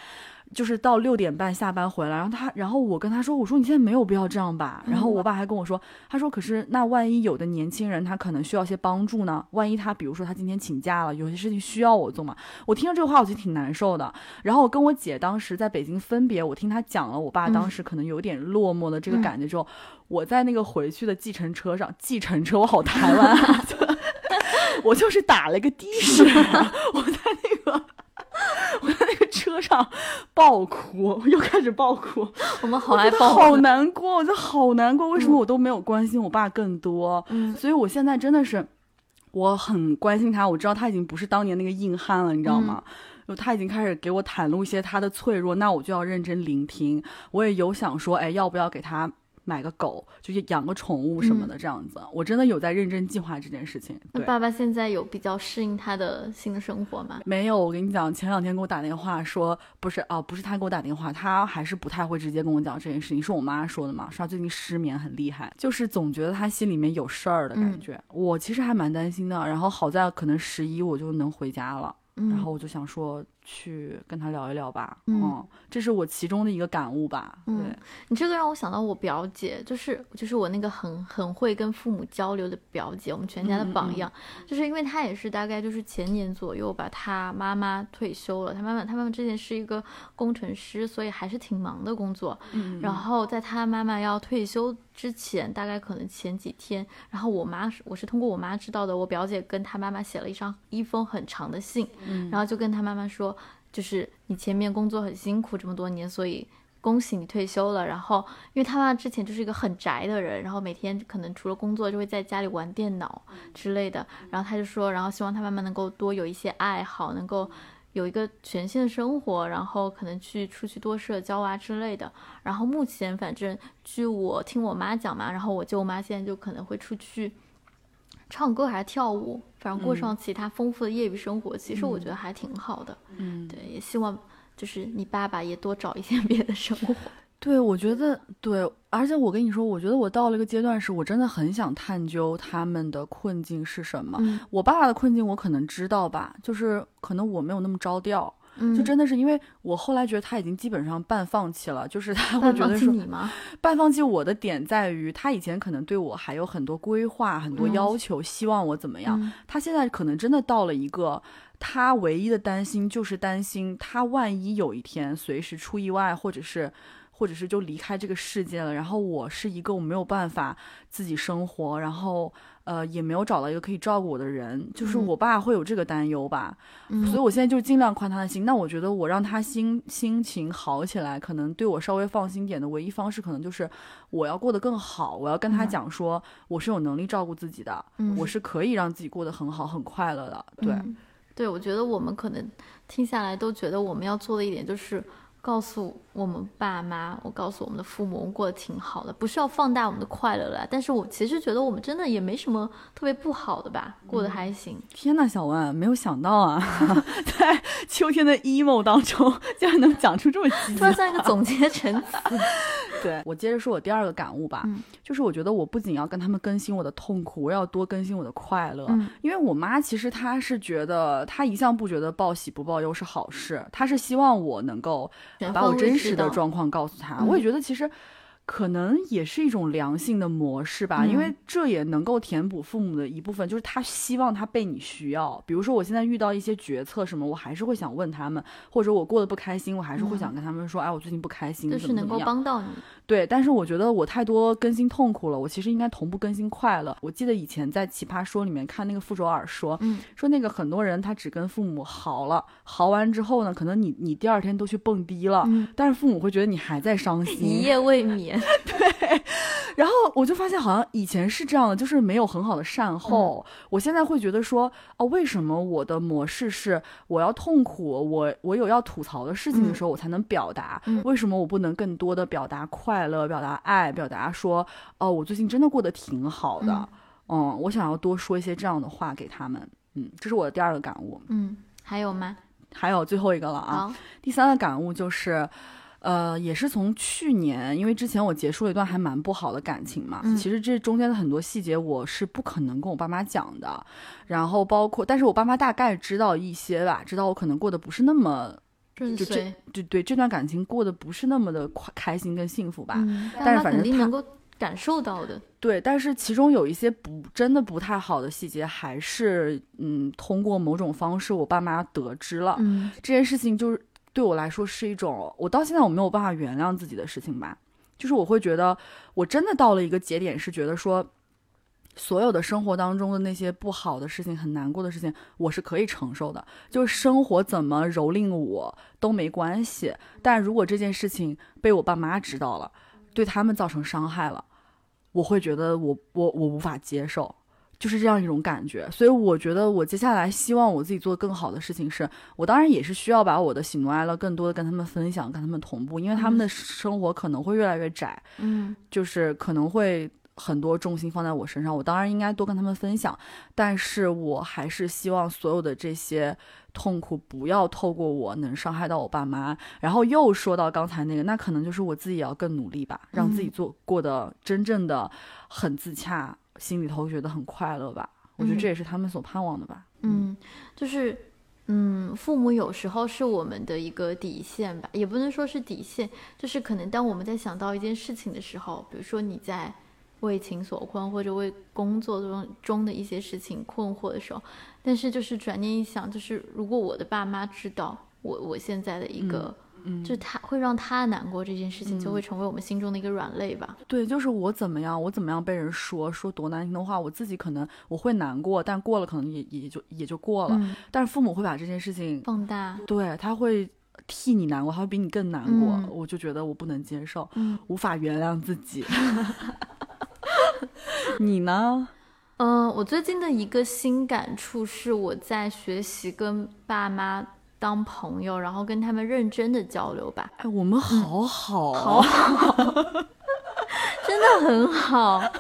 就是到六点半下班回来，然后他，然后我跟他说，我说你现在没有必要这样吧。然后我爸还跟我说，他说可是那万一有的年轻人他可能需要些帮助呢？万一他比如说他今天请假了，有些事情需要我做嘛？我听了这个话，我就挺难受的。然后我跟我姐当时在北京分别，我听他讲了我爸当时可能有点落寞的这个感觉之后，我在那个回去的计程车上，计程车我好台湾啊，我就是打了一个的士，我在那个。我在那个车上爆哭，又开始爆哭。我们好爱爆，好难过，我就好难过。为什么我都没有关心我爸更多？嗯，所以我现在真的是，我很关心他。我知道他已经不是当年那个硬汉了，你知道吗？就他已经开始给我袒露一些他的脆弱，那我就要认真聆听。我也有想说，哎，要不要给他？买个狗，就是养个宠物什么的，这样子，我真的有在认真计划这件事情。那爸爸现在有比较适应他的新的生活吗？没有，我跟你讲，前两天给我打电话说，不是哦，不是他给我打电话，他还是不太会直接跟我讲这件事情，是我妈说的嘛，说他最近失眠很厉害，就是总觉得他心里面有事儿的感觉。我其实还蛮担心的，然后好在可能十一我就能回家了，然后我就想说。去跟他聊一聊吧，嗯，这是我其中的一个感悟吧。对你这个让我想到我表姐，就是就是我那个很很会跟父母交流的表姐，我们全家的榜样，就是因为她也是大概就是前年左右吧，她妈妈退休了，她妈妈她妈妈之前是一个工程师，所以还是挺忙的工作。嗯，然后在她妈妈要退休之前，大概可能前几天，然后我妈是我是通过我妈知道的，我表姐跟她妈妈写了一张一封很长的信，嗯，然后就跟她妈妈说。就是你前面工作很辛苦这么多年，所以恭喜你退休了。然后，因为他妈之前就是一个很宅的人，然后每天可能除了工作就会在家里玩电脑之类的。然后他就说，然后希望他妈妈能够多有一些爱好，能够有一个全新的生活，然后可能去出去多社交啊之类的。然后目前反正据我听我妈讲嘛，然后我舅妈现在就可能会出去。唱歌还是跳舞，反正过上其他丰富的业余生活，其实我觉得还挺好的。嗯，对，也希望就是你爸爸也多找一些 别的生活。对，我觉得对，而且我跟你说，我觉得我到了一个阶段，是我真的很想探究他们的困境是什么。我爸爸的困境我可能知道吧，就是可能我没有那么着调。就真的是因为我后来觉得他已经基本上半放弃了，就是 他会觉得说半放弃我的点在于他以前可能对我还有很多规划、很多要求，希望我怎么样。他现在可能真的到了一个，他唯一的担心就是担心他万一有一天随时出意外，或者是。或者是就离开这个世界了，然后我是一个我没有办法自己生活，然后呃也没有找到一个可以照顾我的人，就是我爸会有这个担忧吧，所以我现在就尽量宽他的心。那我觉得我让他心心情好起来，可能对我稍微放心点的唯一方式，可能就是我要过得更好，我要跟他讲说我是有能力照顾自己的，我是可以让自己过得很好很快乐的。对，对我觉得我们可能听下来都觉得我们要做的一点就是。告诉我们爸妈，我告诉我们的父母，我们过得挺好的，不需要放大我们的快乐了。但是我其实觉得我们真的也没什么特别不好的吧，过得还行。天呐，小文，没有想到啊，在秋天的 emo 当中，竟然能讲出这么积极，突然像一个总结 陈词。对我接着说我第二个感悟吧，就是我觉得我不仅要跟他们更新我的痛苦，我要多更新我的快乐。因为我妈其实她是觉得，她一向不觉得报喜不报忧是好事，她是希望我能够。把我真实的状况告诉他，我也觉得其实。可能也是一种良性的模式吧，因为这也能够填补父母的一部分，就是他希望他被你需要。比如说，我现在遇到一些决策什么，我还是会想问他们，或者我过得不开心，我还是会想跟他们说，哎，我最近不开心，就是能够帮到你。对，但是我觉得我太多更新痛苦了，我其实应该同步更新快乐。我记得以前在奇葩说里面看那个傅首尔说，说那个很多人他只跟父母嚎了，嚎完之后呢，可能你你第二天都去蹦迪了，但是父母会觉得你还在伤心，一夜未眠。对，然后我就发现好像以前是这样的，就是没有很好的善后。我现在会觉得说，哦，为什么我的模式是我要痛苦，我我有要吐槽的事情的时候，我才能表达？为什么我不能更多的表达快乐、表达爱、表达说，哦，我最近真的过得挺好的。嗯，我想要多说一些这样的话给他们。嗯，这是我的第二个感悟。嗯，还有吗？还有最后一个了啊。第三个感悟就是。呃，也是从去年，因为之前我结束了一段还蛮不好的感情嘛。其实这中间的很多细节我是不可能跟我爸妈讲的，然后包括，但是我爸妈大概知道一些吧，知道我可能过得不是那么，就这，对对，这段感情过得不是那么的快开心跟幸福吧。但是反正他能够感受到的。对，但是其中有一些不真的不太好的细节，还是嗯，通过某种方式我爸妈得知了。嗯，这件事情就是。对我来说是一种，我到现在我没有办法原谅自己的事情吧，就是我会觉得我真的到了一个节点，是觉得说，所有的生活当中的那些不好的事情、很难过的事情，我是可以承受的，就是生活怎么蹂躏我都没关系。但如果这件事情被我爸妈知道了，对他们造成伤害了，我会觉得我我我无法接受。就是这样一种感觉。所以我觉得我接下来希望我自己做更好的事情是，我当然也是需要把我的喜怒哀乐更多的跟他们分享，跟他们同步，因为他们的生活可能会越来越窄，嗯就是可能会很多重心放在我身上，我当然应该多跟他们分享，但是我还是希望所有的这些痛苦不要透过我能伤害到我爸妈。然后又说到刚才那个，那可能就是我自己也要更努力吧，让自己做过得真正的很自洽，心里头觉得很快乐吧。我觉得这也是他们所盼望的吧。嗯，就是。嗯，父母有时候是我们的一个底线吧，也不能说是底线，就是可能当我们在想到一件事情的时候，比如说你在为情所困，或者为工作中中的一些事情困惑的时候，但是就是转念一想，就是如果我的爸妈知道我我现在的一个，嗯，就他会让他难过这件事情，就会成为我们心中的一个软肋吧。对，就是我怎么样，我怎么样被人说说多难听的话，我自己可能我会难过，但过了可能也也就也就过了。嗯，但是父母会把这件事情，放大，对他会替你难过，他会比你更难过，嗯我就觉得我不能接受，嗯无法原谅自己。你呢？嗯、我最近的一个新感触是，我在学习跟爸妈当朋友，然后跟他们认真的交流吧，哎，我们好好，好好，真的很好。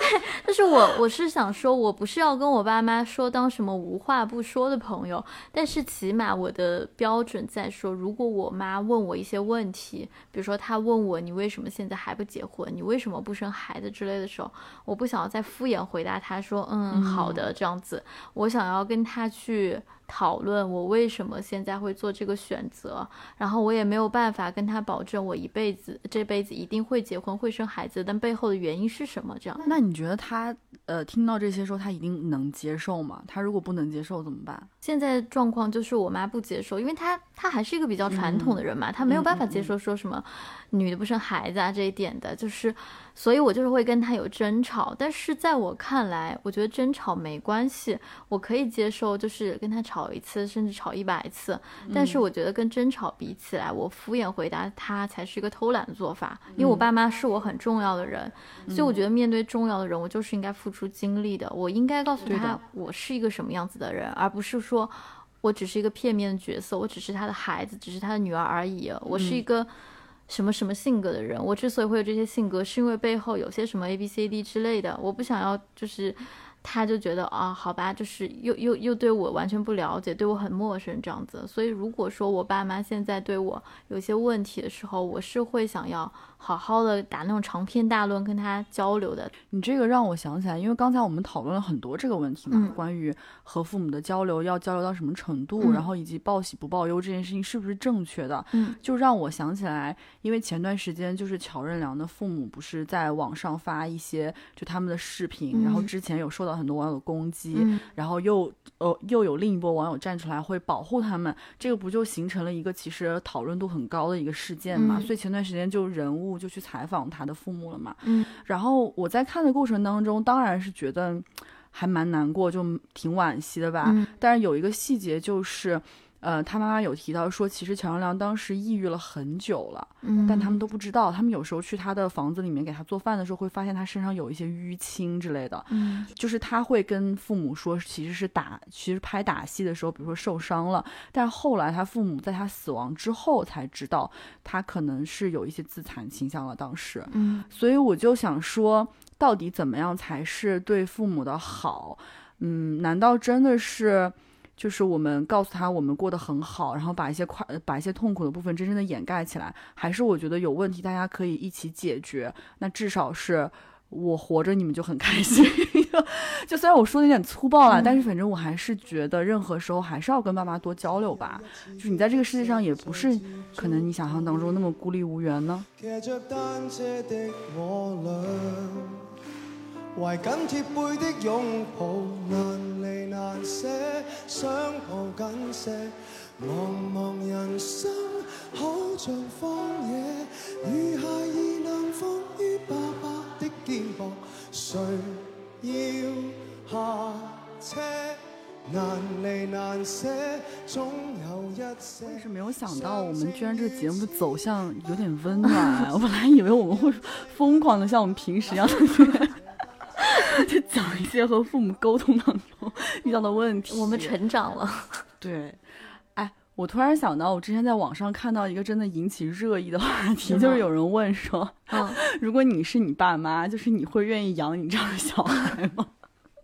但是我我是想说，我不是要跟我爸妈说当什么无话不说的朋友，但是起码我的标准在说，如果我妈问我一些问题，比如说她问我你为什么现在还不结婚，你为什么不生孩子之类的时候，我不想要再敷衍回答她说嗯好的这样子，我想要跟她去。讨论我为什么现在会做这个选择，然后我也没有办法跟他保证我一辈子这辈子一定会结婚会生孩子，但背后的原因是什么？这样，那你觉得他呃听到这些时候，他一定能接受吗？他如果不能接受怎么办？现在状况就是我妈不接受，因为她她还是一个比较传统的人嘛，她没有办法接受说什么女的不生孩子啊这一点的，就是，所以我就是会跟他有争吵。但是在我看来，我觉得争吵没关系，我可以接受，就是跟他吵一次，甚至吵一百次。但是我觉得跟争吵比起来，我敷衍回答他才是一个偷懒的做法，因为我爸妈是我很重要的人，所以我觉得面对重要的人，我就是应该付出精力的，我应该告诉他我是一个什么样子的人，而不是说我只是一个片面的角色，我只是他的孩子，只是他的女儿而已。我是一个什么什么性格的人，我之所以会有这些性格，是因为背后有些什么 A B C D 之类的。我不想要就是。他就觉得啊，好吧，就是又又又对我完全不了解，对我很陌生这样子。所以如果说我爸妈现在对我有些问题的时候，我是会想要好好的打那种长篇大论跟他交流的。你这个让我想起来，因为刚才我们讨论了很多这个问题嘛，嗯。关于和父母的交流要交流到什么程度，嗯。然后以及报喜不报忧这件事情是不是正确的，嗯。就让我想起来，因为前段时间就是乔任梁的父母不是在网上发一些就他们的视频，嗯然后之前有受到很多网友的攻击，嗯。然后又呃又有另一波网友站出来会保护他们，这个不就形成了一个其实讨论度很高的一个事件嘛？嗯。所以前段时间就人物就去采访他的父母了嘛。嗯然后我在看的过程当中，当然是觉得还蛮难过，就挺惋惜的吧。嗯但是有一个细节就是。呃，他妈妈有提到说，其实乔任梁当时抑郁了很久了，嗯，但他们都不知道。他们有时候去他的房子里面给他做饭的时候，会发现他身上有一些淤青之类的。嗯就是他会跟父母说，其实是打，其实拍打戏的时候，比如说受伤了，但是后来他父母在他死亡之后才知道，他可能是有一些自残倾向了。当时，嗯所以我就想说，到底怎么样才是对父母的好？嗯，难道真的是？就是我们告诉他我们过得很好，然后把一些快把一些痛苦的部分真正的掩盖起来，还是我觉得有问题大家可以一起解决？那至少是我活着你们就很开心。就虽然我说的有点粗暴了，嗯但是反正我还是觉得任何时候还是要跟爸妈多交流吧。就是你在这个世界上也不是可能你想象当中那么孤立无援呢。騎着單車的我倆，懷緊貼背的擁抱，難離難捨，想抱緊些。茫茫人生好像荒野，如孩兒能放於爸爸的肩膊，誰要下車？難離難捨，總有一些。但是没有想到，我们居然这个节目的走向有点温暖。我本来以为我们会疯狂的像我们平时一样的 就讲一些和父母沟通当中 遇到的问题。我们成长了。对，哎，我突然想到，我之前在网上看到一个真的引起热议的话题，就是有人问说，嗯，如果你是你爸妈，就是你会愿意养你这样的小孩吗？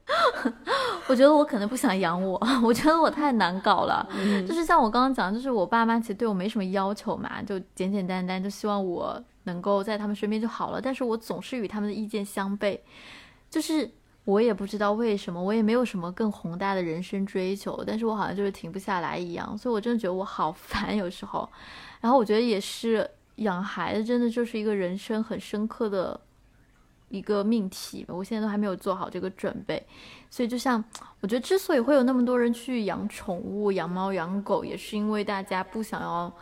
我觉得我可能不想养我，我觉得我太难搞了。嗯就是像我刚刚讲，就是我爸妈其实对我没什么要求嘛，就简简单单，就希望我能够在他们身边就好了。但是我总是与他们的意见相悖，就是我也不知道为什么，我也没有什么更宏大的人生追求，但是我好像就是停不下来一样，所以我真的觉得我好 烦有时候。然后我觉得也是养孩子真的就是一个人生很深刻的一个命题，我现在都还没有做好这个准备。所以就像我觉得，之所以会有那么多人去养宠物、养猫、养狗，也是因为大家不想要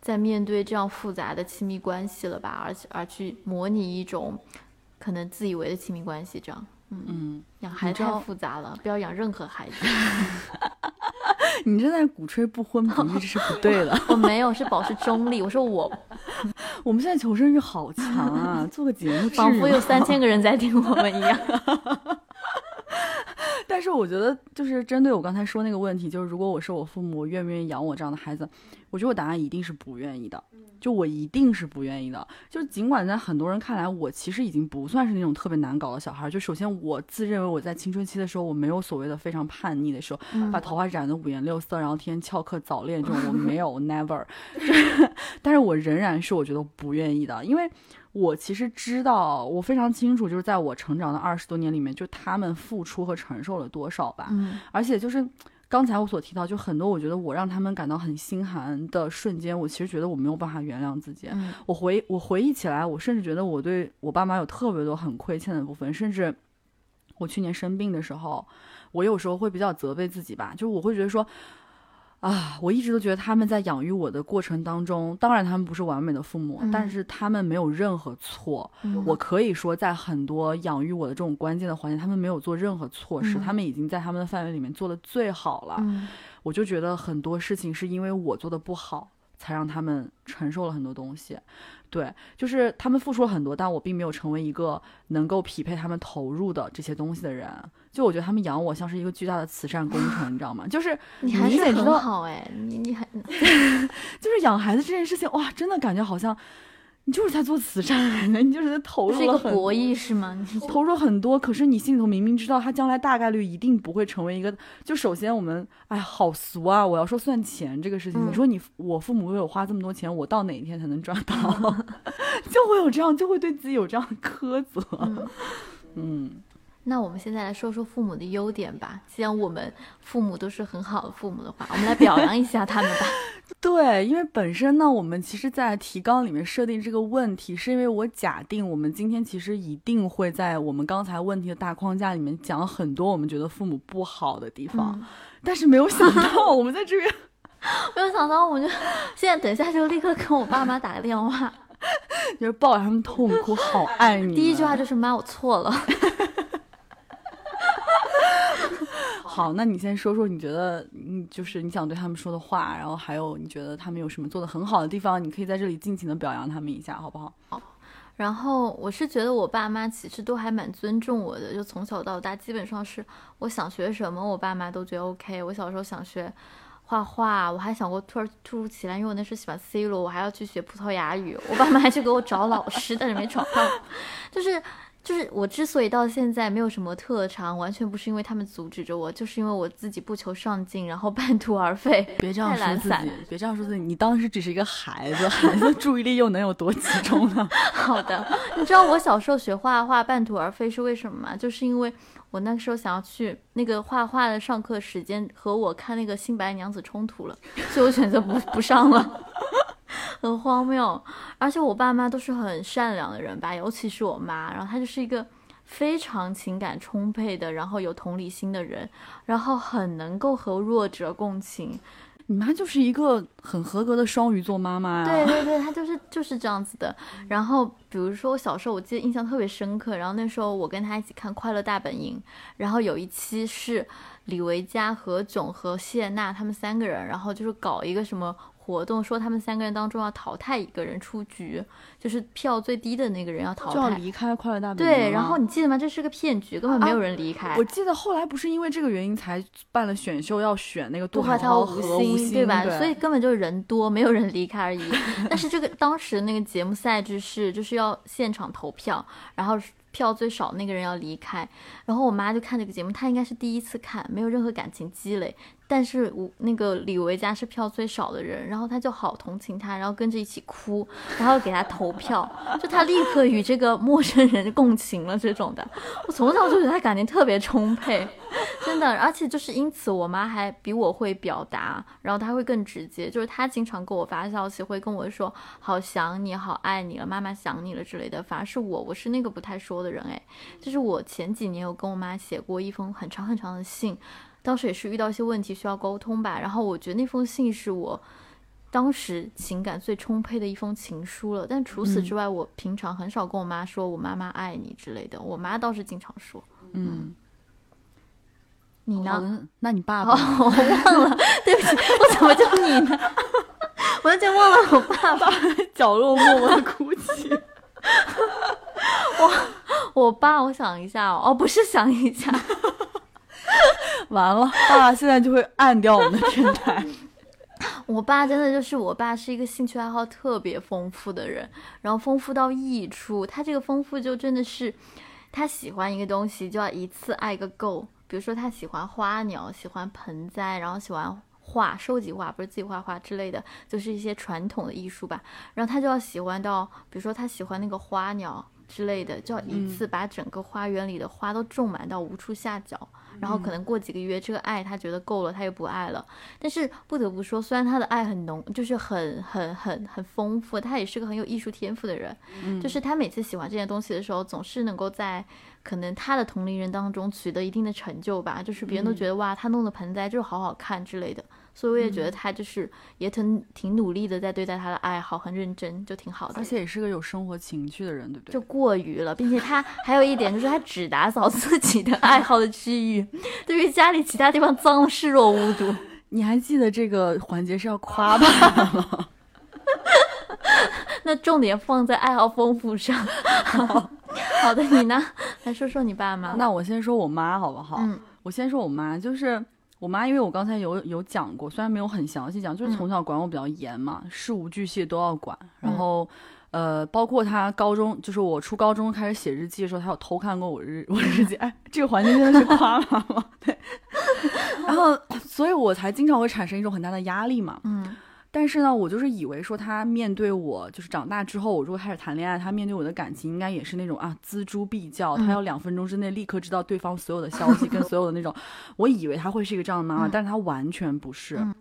再面对这样复杂的亲密关系了吧，而且而去模拟一种可能自以为的亲密关系，这样。嗯，养孩子太复杂了，不要养任何孩子。你正在鼓吹不婚不育，这是不对的。我没有，是保持中立。我说我 我们现在求生欲好强啊！做个节目，仿佛有三千个人在听我们一样。但是我觉得，就是针对我刚才说那个问题，就是如果我是我父母，我愿不愿意养我这样的孩子？我觉得我答案一定是不愿意的，就我一定是不愿意的。就是尽管在很多人看来，我其实已经不算是那种特别难搞的小孩。就首先，我自认为我在青春期的时候，我没有所谓的非常叛逆的时候，把头发染得五颜六色，然后天天翘课早恋这种，我 没有，never。就是，但是我仍然是我觉得不愿意的，因为。我其实知道，我非常清楚，就是在我成长的二十多年里面，就他们付出和承受了多少吧。嗯而且就是刚才我所提到，就很多我觉得我让他们感到很心寒的瞬间，我其实觉得我没有办法原谅自己。嗯我回我回忆起来，我甚至觉得我对我爸妈有特别多很亏欠的部分，甚至我去年生病的时候，我有时候会比较责备自己吧，就是我会觉得说。啊，我一直都觉得他们在养育我的过程当中，当然他们不是完美的父母，嗯但是他们没有任何错。嗯我可以说，在很多养育我的这种关键的环节，他们没有做任何错事，嗯他们已经在他们的范围里面做的最好了。嗯我就觉得很多事情是因为我做的不好，才让他们承受了很多东西。对，就是他们付出了很多，但我并没有成为一个能够匹配他们投入的这些东西的人。就我觉得他们养我像是一个巨大的慈善工程，你知道吗？就是 你还是很好哎，你你还 就是养孩子这件事情，哇，真的感觉好像你就是在做慈善，你就是在投入是一个博弈是吗？你投入很多，可是你心里头明明知道他将来大概率一定不会成为一个。就首先我们，哎，好俗啊！我要说算钱这个事情，嗯你说你我父母为我花这么多钱，我到哪一天才能赚到？就会有这样，就会对自己有这样的苛责。嗯嗯，那我们现在来说说父母的优点吧。既然我们父母都是很好的父母的话，我们来表扬一下他们吧。对，因为本身呢，我们其实，在提纲里面设定这个问题，是因为我假定我们今天其实一定会在我们刚才问题的大框架里面讲很多我们觉得父母不好的地方，嗯但是没有想到我们在这边。没有想到，我就现在等一下就立刻跟我爸妈打个电话，就是抱着他们痛哭，好爱你。第一句话就是妈，我错了。好，那你先说说你觉得，嗯，就是你想对他们说的话，然后还有你觉得他们有什么做的很好的地方，你可以在这里尽情的表扬他们一下，好不好？好然后我是觉得我爸妈其实都还蛮尊重我的，就从小到大基本上是我想学什么，我爸妈都觉得 OK。我小时候想学画画，我还想过突然突如其来，因为我那时候喜欢 C 罗，我还要去学葡萄牙语，我爸妈还去给我找老师，但是没找到。就是就是我之所以到现在没有什么特长，完全不是因为他们阻止着我，就是因为我自己不求上进，然后半途而废。别这样说自己，别这样说自己。你当时只是一个孩子，孩子注意力又能有多集中呢？好的，你知道我小时候学画画半途而废是为什么吗？就是因为我那个时候想要去那个画画的上课时间和我看那个《新白娘子》冲突了，所以我选择不不上了，很荒谬。而且我爸妈都是很善良的人吧，尤其是我妈，然后她就是一个非常情感充沛的，然后有同理心的人，然后很能够和弱者共情。你妈就是一个很合格的双鱼座妈妈呀、对对对，她就是就是这样子的。然后比如说我小时候，我记得印象特别深刻。然后那时候我跟她一起看《快乐大本营》，然后有一期是李维嘉、何炅和谢娜他们三个人，然后就是搞一个什么活动，说他们三个人当中要淘汰一个人出局，就是票最低的那个人要淘汰就要。离开快乐大本营对，然后你记得吗？这是个骗局，根本没有人离开。我记得后来不是因为这个原因才办了选秀，要选那个杜海杜海涛、和吴昕，对吧？对所以根本就是人多，没有人离开而已。但是这个当时那个节目赛制是，就是要现场投票，然后票最少那个人要离开。然后我妈就看这个节目，她应该是第一次看，没有任何感情积累。但是我那个李维嘉是票最少的人，然后她就好同情他，然后跟着一起哭，然后给他投票，就他立刻与这个陌生人共情了这种的。我从小就觉得他感情特别充沛，真的，而且就是因此，我妈还比我会表达，然后她会更直接，就是她经常给我发消息，会跟我说“好想你，好爱你了，妈妈想你了”之类的。反而是我，我是那个不太说的人，哎，就是我前几年有跟我妈写过一封很长很长的信，当时也是遇到一些问题需要沟通吧，然后我觉得那封信是我。当时情感最充沛的一封情书了，但除此之外，我平常很少跟我妈说“我妈妈爱你”之类的。我妈倒是经常说。嗯，你呢？那你爸 哦，爸我忘了，对不起，我怎么就你呢？我完全忘了我爸爸。角落默默的哭泣。我爸，我想一下哦，哦，不是想一下，完了，爸爸现在就会按掉我们的电台。我爸真的就是我爸是一个兴趣爱好特别丰富的人，然后丰富到溢出。他这个丰富就真的是，他喜欢一个东西就要一次爱个够。比如说他喜欢花鸟，喜欢盆栽，然后喜欢画，收集画，不是自己画画之类的，就是一些传统的艺术吧。然后他就要喜欢到，比如说他喜欢那个花鸟之类的，就要一次把整个花园里的花都种满到无处下脚。然后可能过几个月，这个爱他觉得够了，他又不爱了。但是不得不说，虽然他的爱很浓，就是很很很很丰富，他也是个很有艺术天赋的人。就是他每次喜欢这件东西的时候，总是能够在可能他的同龄人当中取得一定的成就吧。就是别人都觉得、哇，他弄的盆栽就是好好看之类的。所以我也觉得他就是也挺挺努力的在对待他的爱好，很认真，就挺好的。而且也是个有生活情趣的人，对不对？就过于了，并且他还有一点就是他只打扫自己的爱好的区域，对于家里其他地方脏了视若无睹。你还记得这个环节是要夸他吗？那重点放在爱好丰富上。好 好的，你呢？来说说你爸妈。那我先说我妈好不好？嗯我先说我妈，就是我妈，因为我刚才有有讲过，虽然没有很详细讲，就是嗯从小管我比较严嘛，事无巨细都要管。然后，呃，包括她高中，就是我初高中开始写日记的时候，她有偷看过我日 我日记。哎，这个环节真的是夸妈妈，对。然后，所以我才经常会产生一种很大的压力嘛。嗯但是呢，我就是以为说他面对我，就是长大之后，我如果开始谈恋爱，他面对我的感情应该也是那种啊锱铢必较，他要两分钟之内立刻知道对方所有的消息跟所有的那种，我以为他会是一个这样的妈妈，嗯但是他完全不是。嗯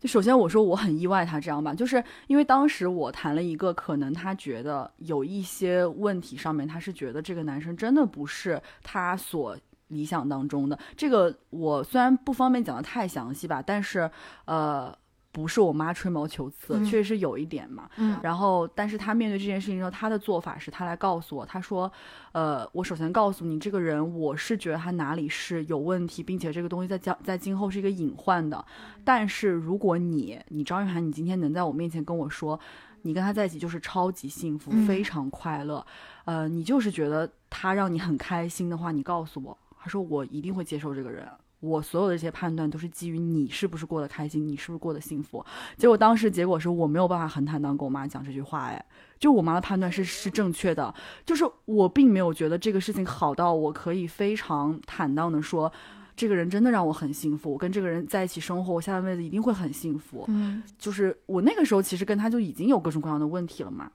就首先我说我很意外他这样吧，就是因为当时我谈了一个可能他觉得有一些问题上面，他是觉得这个男生真的不是他所理想当中的。这个我虽然不方便讲的太详细吧，但是呃。不是我妈吹毛求疵，嗯确实是有一点嘛。嗯然后，但是他面对这件事情的时候，他的做法是他来告诉我，他说，呃，我首先告诉你这个人，我是觉得他哪里是有问题，并且这个东西在将在今后是一个隐患的。但是如果你，你张玉涵，你今天能在我面前跟我说，你跟他在一起就是超级幸福，嗯非常快乐，呃，你就是觉得他让你很开心的话，你告诉我，他说我一定会接受这个人。我所有的这些判断都是基于你是不是过得开心，你是不是过得幸福。结果当时结果是我没有办法很坦荡跟我妈讲这句话，哎，就我妈的判断是是正确的，就是我并没有觉得这个事情好到我可以非常坦荡的说，这个人真的让我很幸福，我跟这个人在一起生活，我下半辈子一定会很幸福。嗯就是我那个时候其实跟他就已经有各种各样的问题了嘛，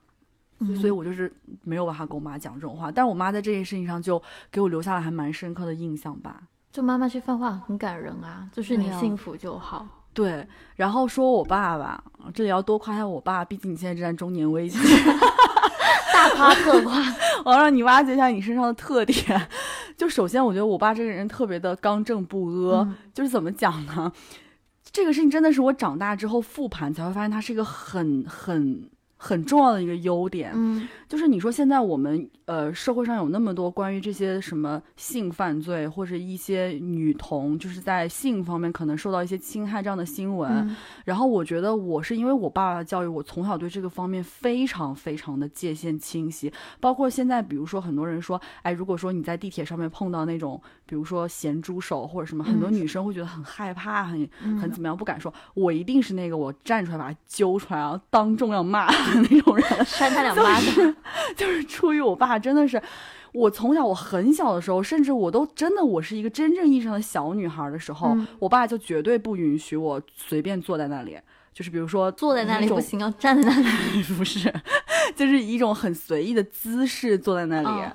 嗯，所以我就是没有办法跟我妈讲这种话，但是我妈在这件事情上就给我留下了还蛮深刻的印象吧。就妈妈这番话很感人啊，就是你幸福就好。对，然后说我爸爸，这里要多夸一下我爸，毕竟你现在正在中年危机，大夸特夸，我要让你挖掘一下你身上的特点。就首先，我觉得我爸这个人特别的刚正不阿，嗯就是怎么讲呢？这个事情真的是我长大之后复盘才会发现，他是一个很很很重要的一个优点。嗯就是你说现在我们呃社会上有那么多关于这些什么性犯罪或者一些女童就是在性方面可能受到一些侵害这样的新闻，嗯然后我觉得我是因为我爸爸的教育，我从小对这个方面非常非常的界限清晰。包括现在，比如说很多人说，哎，如果说你在地铁上面碰到那种，比如说咸猪手或者什么，很多嗯女生会觉得很害怕，很嗯很怎么样，不敢说。我一定是那个我站出来把他揪出来，然后当众要骂的那种人。扇他两巴掌。就是出于我爸真的是，我从小我很小的时候，甚至我都真的我是一个真正意义上的小女孩的时候，嗯我爸就绝对不允许我随便坐在那里。就是比如说坐在那里不行，要站在那里。不是，就是一种很随意的姿势坐在那里。哦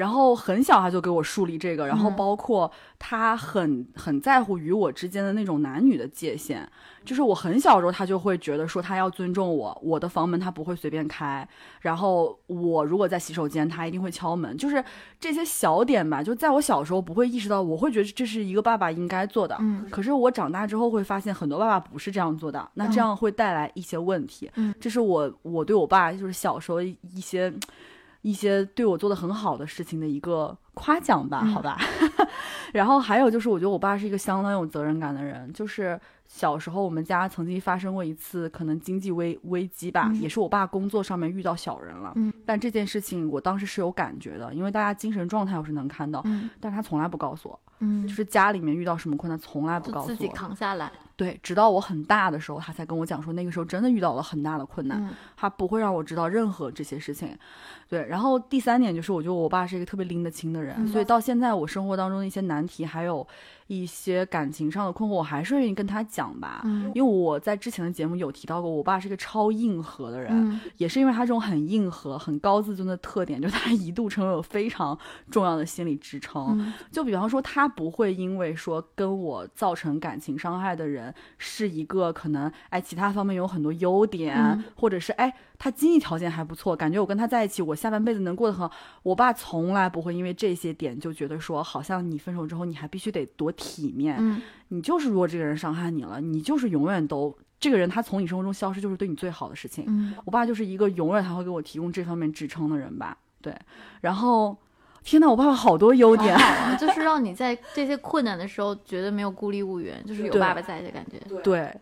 然后很小他就给我树立这个，然后嗯。包括他很很在乎与我之间的那种男女的界限，就是我很小的时候他就会觉得说他要尊重我，我的房门他不会随便开，然后我如果在洗手间他一定会敲门，就是这些小点吧，就在我小时候不会意识到，我会觉得这是一个爸爸应该做的，嗯。可是我长大之后会发现很多爸爸不是这样做的，那这样会带来一些问题，嗯。这是我我对我爸就是小时候一些。一些对我做的很好的事情的一个夸奖吧，嗯好吧。然后还有就是，我觉得我爸是一个相当有责任感的人。就是小时候我们家曾经发生过一次可能经济危危机吧，嗯也是我爸工作上面遇到小人了。嗯但这件事情我当时是有感觉的，因为大家精神状态我是能看到，嗯但他从来不告诉我，嗯，就是家里面遇到什么困难从来不告诉我。扛下来。对，直到我很大的时候，他才跟我讲说，那个时候真的遇到了很大的困难。嗯他不会让我知道任何这些事情。对，然后第三点就是，我觉得我爸是一个特别拎得清的人，嗯所以到现在我生活当中的一些难题，还有一些感情上的困惑，我还是愿意跟他讲吧。嗯因为我在之前的节目有提到过，我爸是一个超硬核的人，嗯也是因为他这种很硬核、很高自尊的特点，就他一度成为我非常重要的心理支撑。嗯就比方说，他不会因为说跟我造成感情伤害的人是一个可能哎其他方面有很多优点，嗯或者是哎他经济条件还不错，感觉我跟他在一起，我下半辈子能过得很好。我爸从来不会因为这些点就觉得说，好像你分手之后你还必须得多体面，嗯你就是如果这个人伤害你了，你就是永远都这个人他从你生活中消失，就是对你最好的事情。嗯我爸就是一个永远他会给我提供这方面支撑的人吧，对，然后。天呐，我爸爸好多优点，好好啊，就是让你在这些困难的时候觉得没有孤立无援，就是有爸爸在的感觉。对，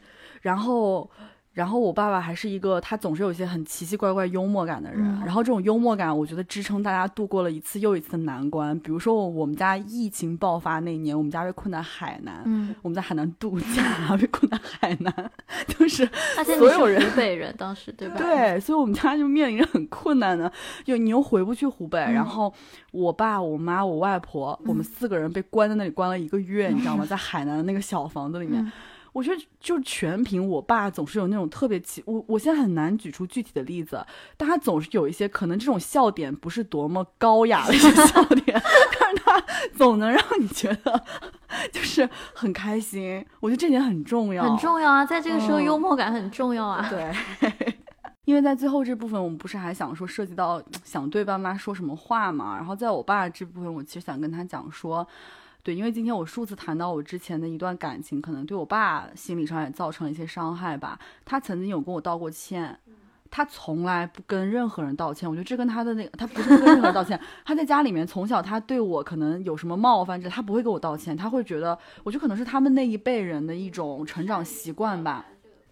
然后，然后我爸爸还是一个他总是有一些很奇奇怪怪幽默感的人，嗯然后这种幽默感，我觉得支撑大家度过了一次又一次的难关。比如说我们家疫情爆发那年，我们家被困在海南，嗯，我们在海南度假，被困在海南，就是所有人是湖北人，当时对吧？，对，所以我们家就面临着很困难的，就你又回不去湖北，然嗯后我爸、我妈、我外婆，我们四个人被关在那里关了一个月，你知道吗？在海南的那个小房子里面。嗯我觉得就全凭我爸总是有那种特别奇，我我现在很难举出具体的例子，但他总是有一些可能这种笑点不是多么高雅的一些笑点，但是他总能让你觉得就是很开心。我觉得这点很重要，很重要啊，在这个时候嗯幽默感很重要啊。对，因为在最后这部分，我们不是还想说涉及到想对爸妈说什么话嘛？然后在我爸这部分，我其实想跟他讲说，对，因为今天我数次谈到我之前的一段感情，可能对我爸心理上也造成了一些伤害吧。他曾经有跟我道过歉。他从来不跟任何人道歉，我觉得这跟他的那个，他不是不跟任何人道歉。他在家里面从小，他对我可能有什么冒犯，这他不会跟我道歉，他会觉得，我觉得可能是他们那一辈人的一种成长习惯吧。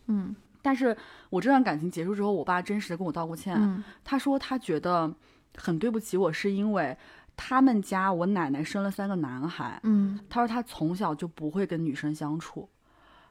嗯但是我这段感情结束之后，我爸真实的跟我道过歉，嗯他说他觉得很对不起我，是因为他们家我奶奶生了三个男孩，嗯。他说他从小就不会跟女生相处，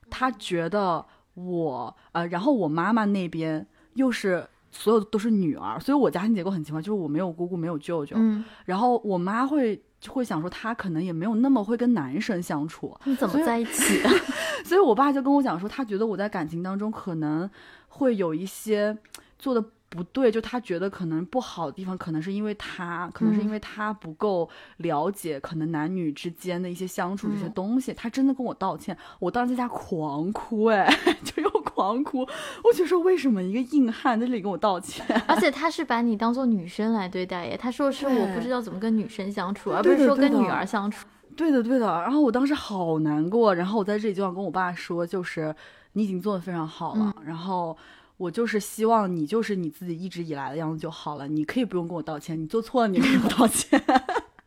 他觉得我呃，然后我妈妈那边又是所有都是女儿，所以我家庭结构很奇怪，就是我没有姑姑，没有舅舅，嗯，然后我妈会就会想说她可能也没有那么会跟男生相处，你怎么在一起的？所以我爸就跟我讲说，他觉得我在感情当中可能会有一些做的不对，就他觉得可能不好的地方，可能是因为他，可能是因为他不够了解可能男女之间的一些相处这些嗯东西。他真的跟我道歉，我当时在家狂哭，哎，就又狂哭。我就说为什么一个硬汉在这里跟我道歉？而且他是把你当做女生来对待耶，他说是我不知道怎么跟女生相处，而不是说跟女儿相处。对的，对的。然后我当时好难过，然后我在这里就想跟我爸说，就是你已经做的非常好了，然后我就是希望你就是你自己一直以来的样子就好了，你可以不用跟我道歉，你做错了你可以跟我道歉，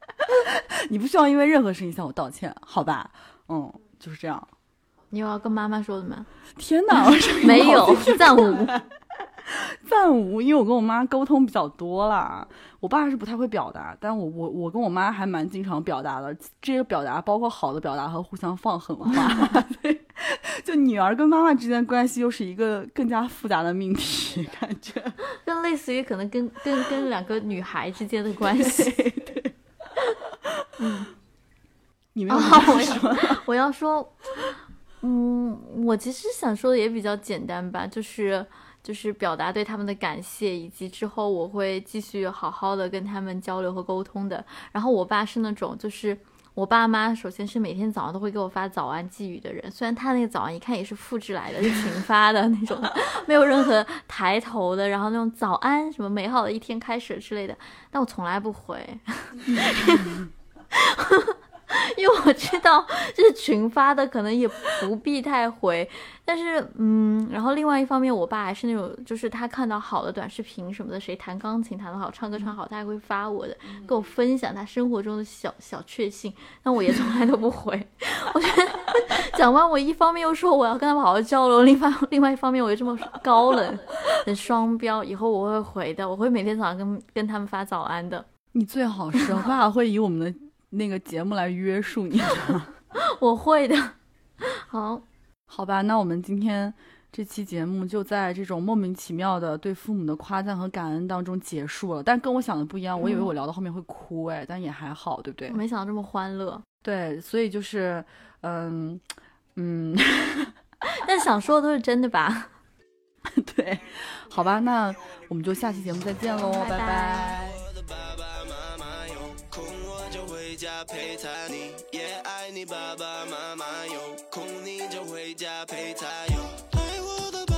你不需要因为任何事情向我道歉，好吧？嗯，就是这样。你有要跟妈妈说的吗？天哪，没有暂无。暂无，因为我跟我妈沟通比较多啦。我爸是不太会表达，但我我我跟我妈还蛮经常表达的。这个表达包括好的表达和互相放狠话。对，就女儿跟妈妈之间关系又是一个更加复杂的命题，感觉。更类似于可能跟跟跟两个女孩之间的关系。嗯你们要我要说，嗯，我其实想说的也比较简单吧，就是就是表达对他们的感谢，以及之后我会继续好好的跟他们交流和沟通的。然后我爸是那种就是。我爸妈首先是每天早上都会给我发早安寄语的人，虽然他那个早安一看也是复制来的，是群发的那种，没有任何抬头的，然后那种早安什么美好的一天开始之类的，但我从来不回。因为我知道就是群发的，可能也不必太回。但是，嗯，然后另外一方面，我爸还是那种，就是他看到好的短视频什么的，谁弹钢琴弹得好，唱歌唱好，他还会发我的，跟我分享他生活中的小小确幸。但我也从来都不回。我觉得讲完，我一方面又说我要跟他们好好交流，另外另外一方面我又这么高冷，很双标。以后我会回的，我会每天早上跟跟他们发早安的。你最好是，我爸会以我们的那个节目来约束你。我会的。好，好吧，那我们今天这期节目就在这种莫名其妙的对父母的夸赞和感恩当中结束了。但跟我想的不一样，我以为我聊到后面会哭，哎，但也还好，对不对 我？没想到这么欢乐。对，所以就是，嗯嗯，但想说的都是真的吧？对，好吧，那我们就下期节目再见喽，拜拜拜拜家陪他，你也爱你爸爸妈妈有空你就回家陪他哟。爱我的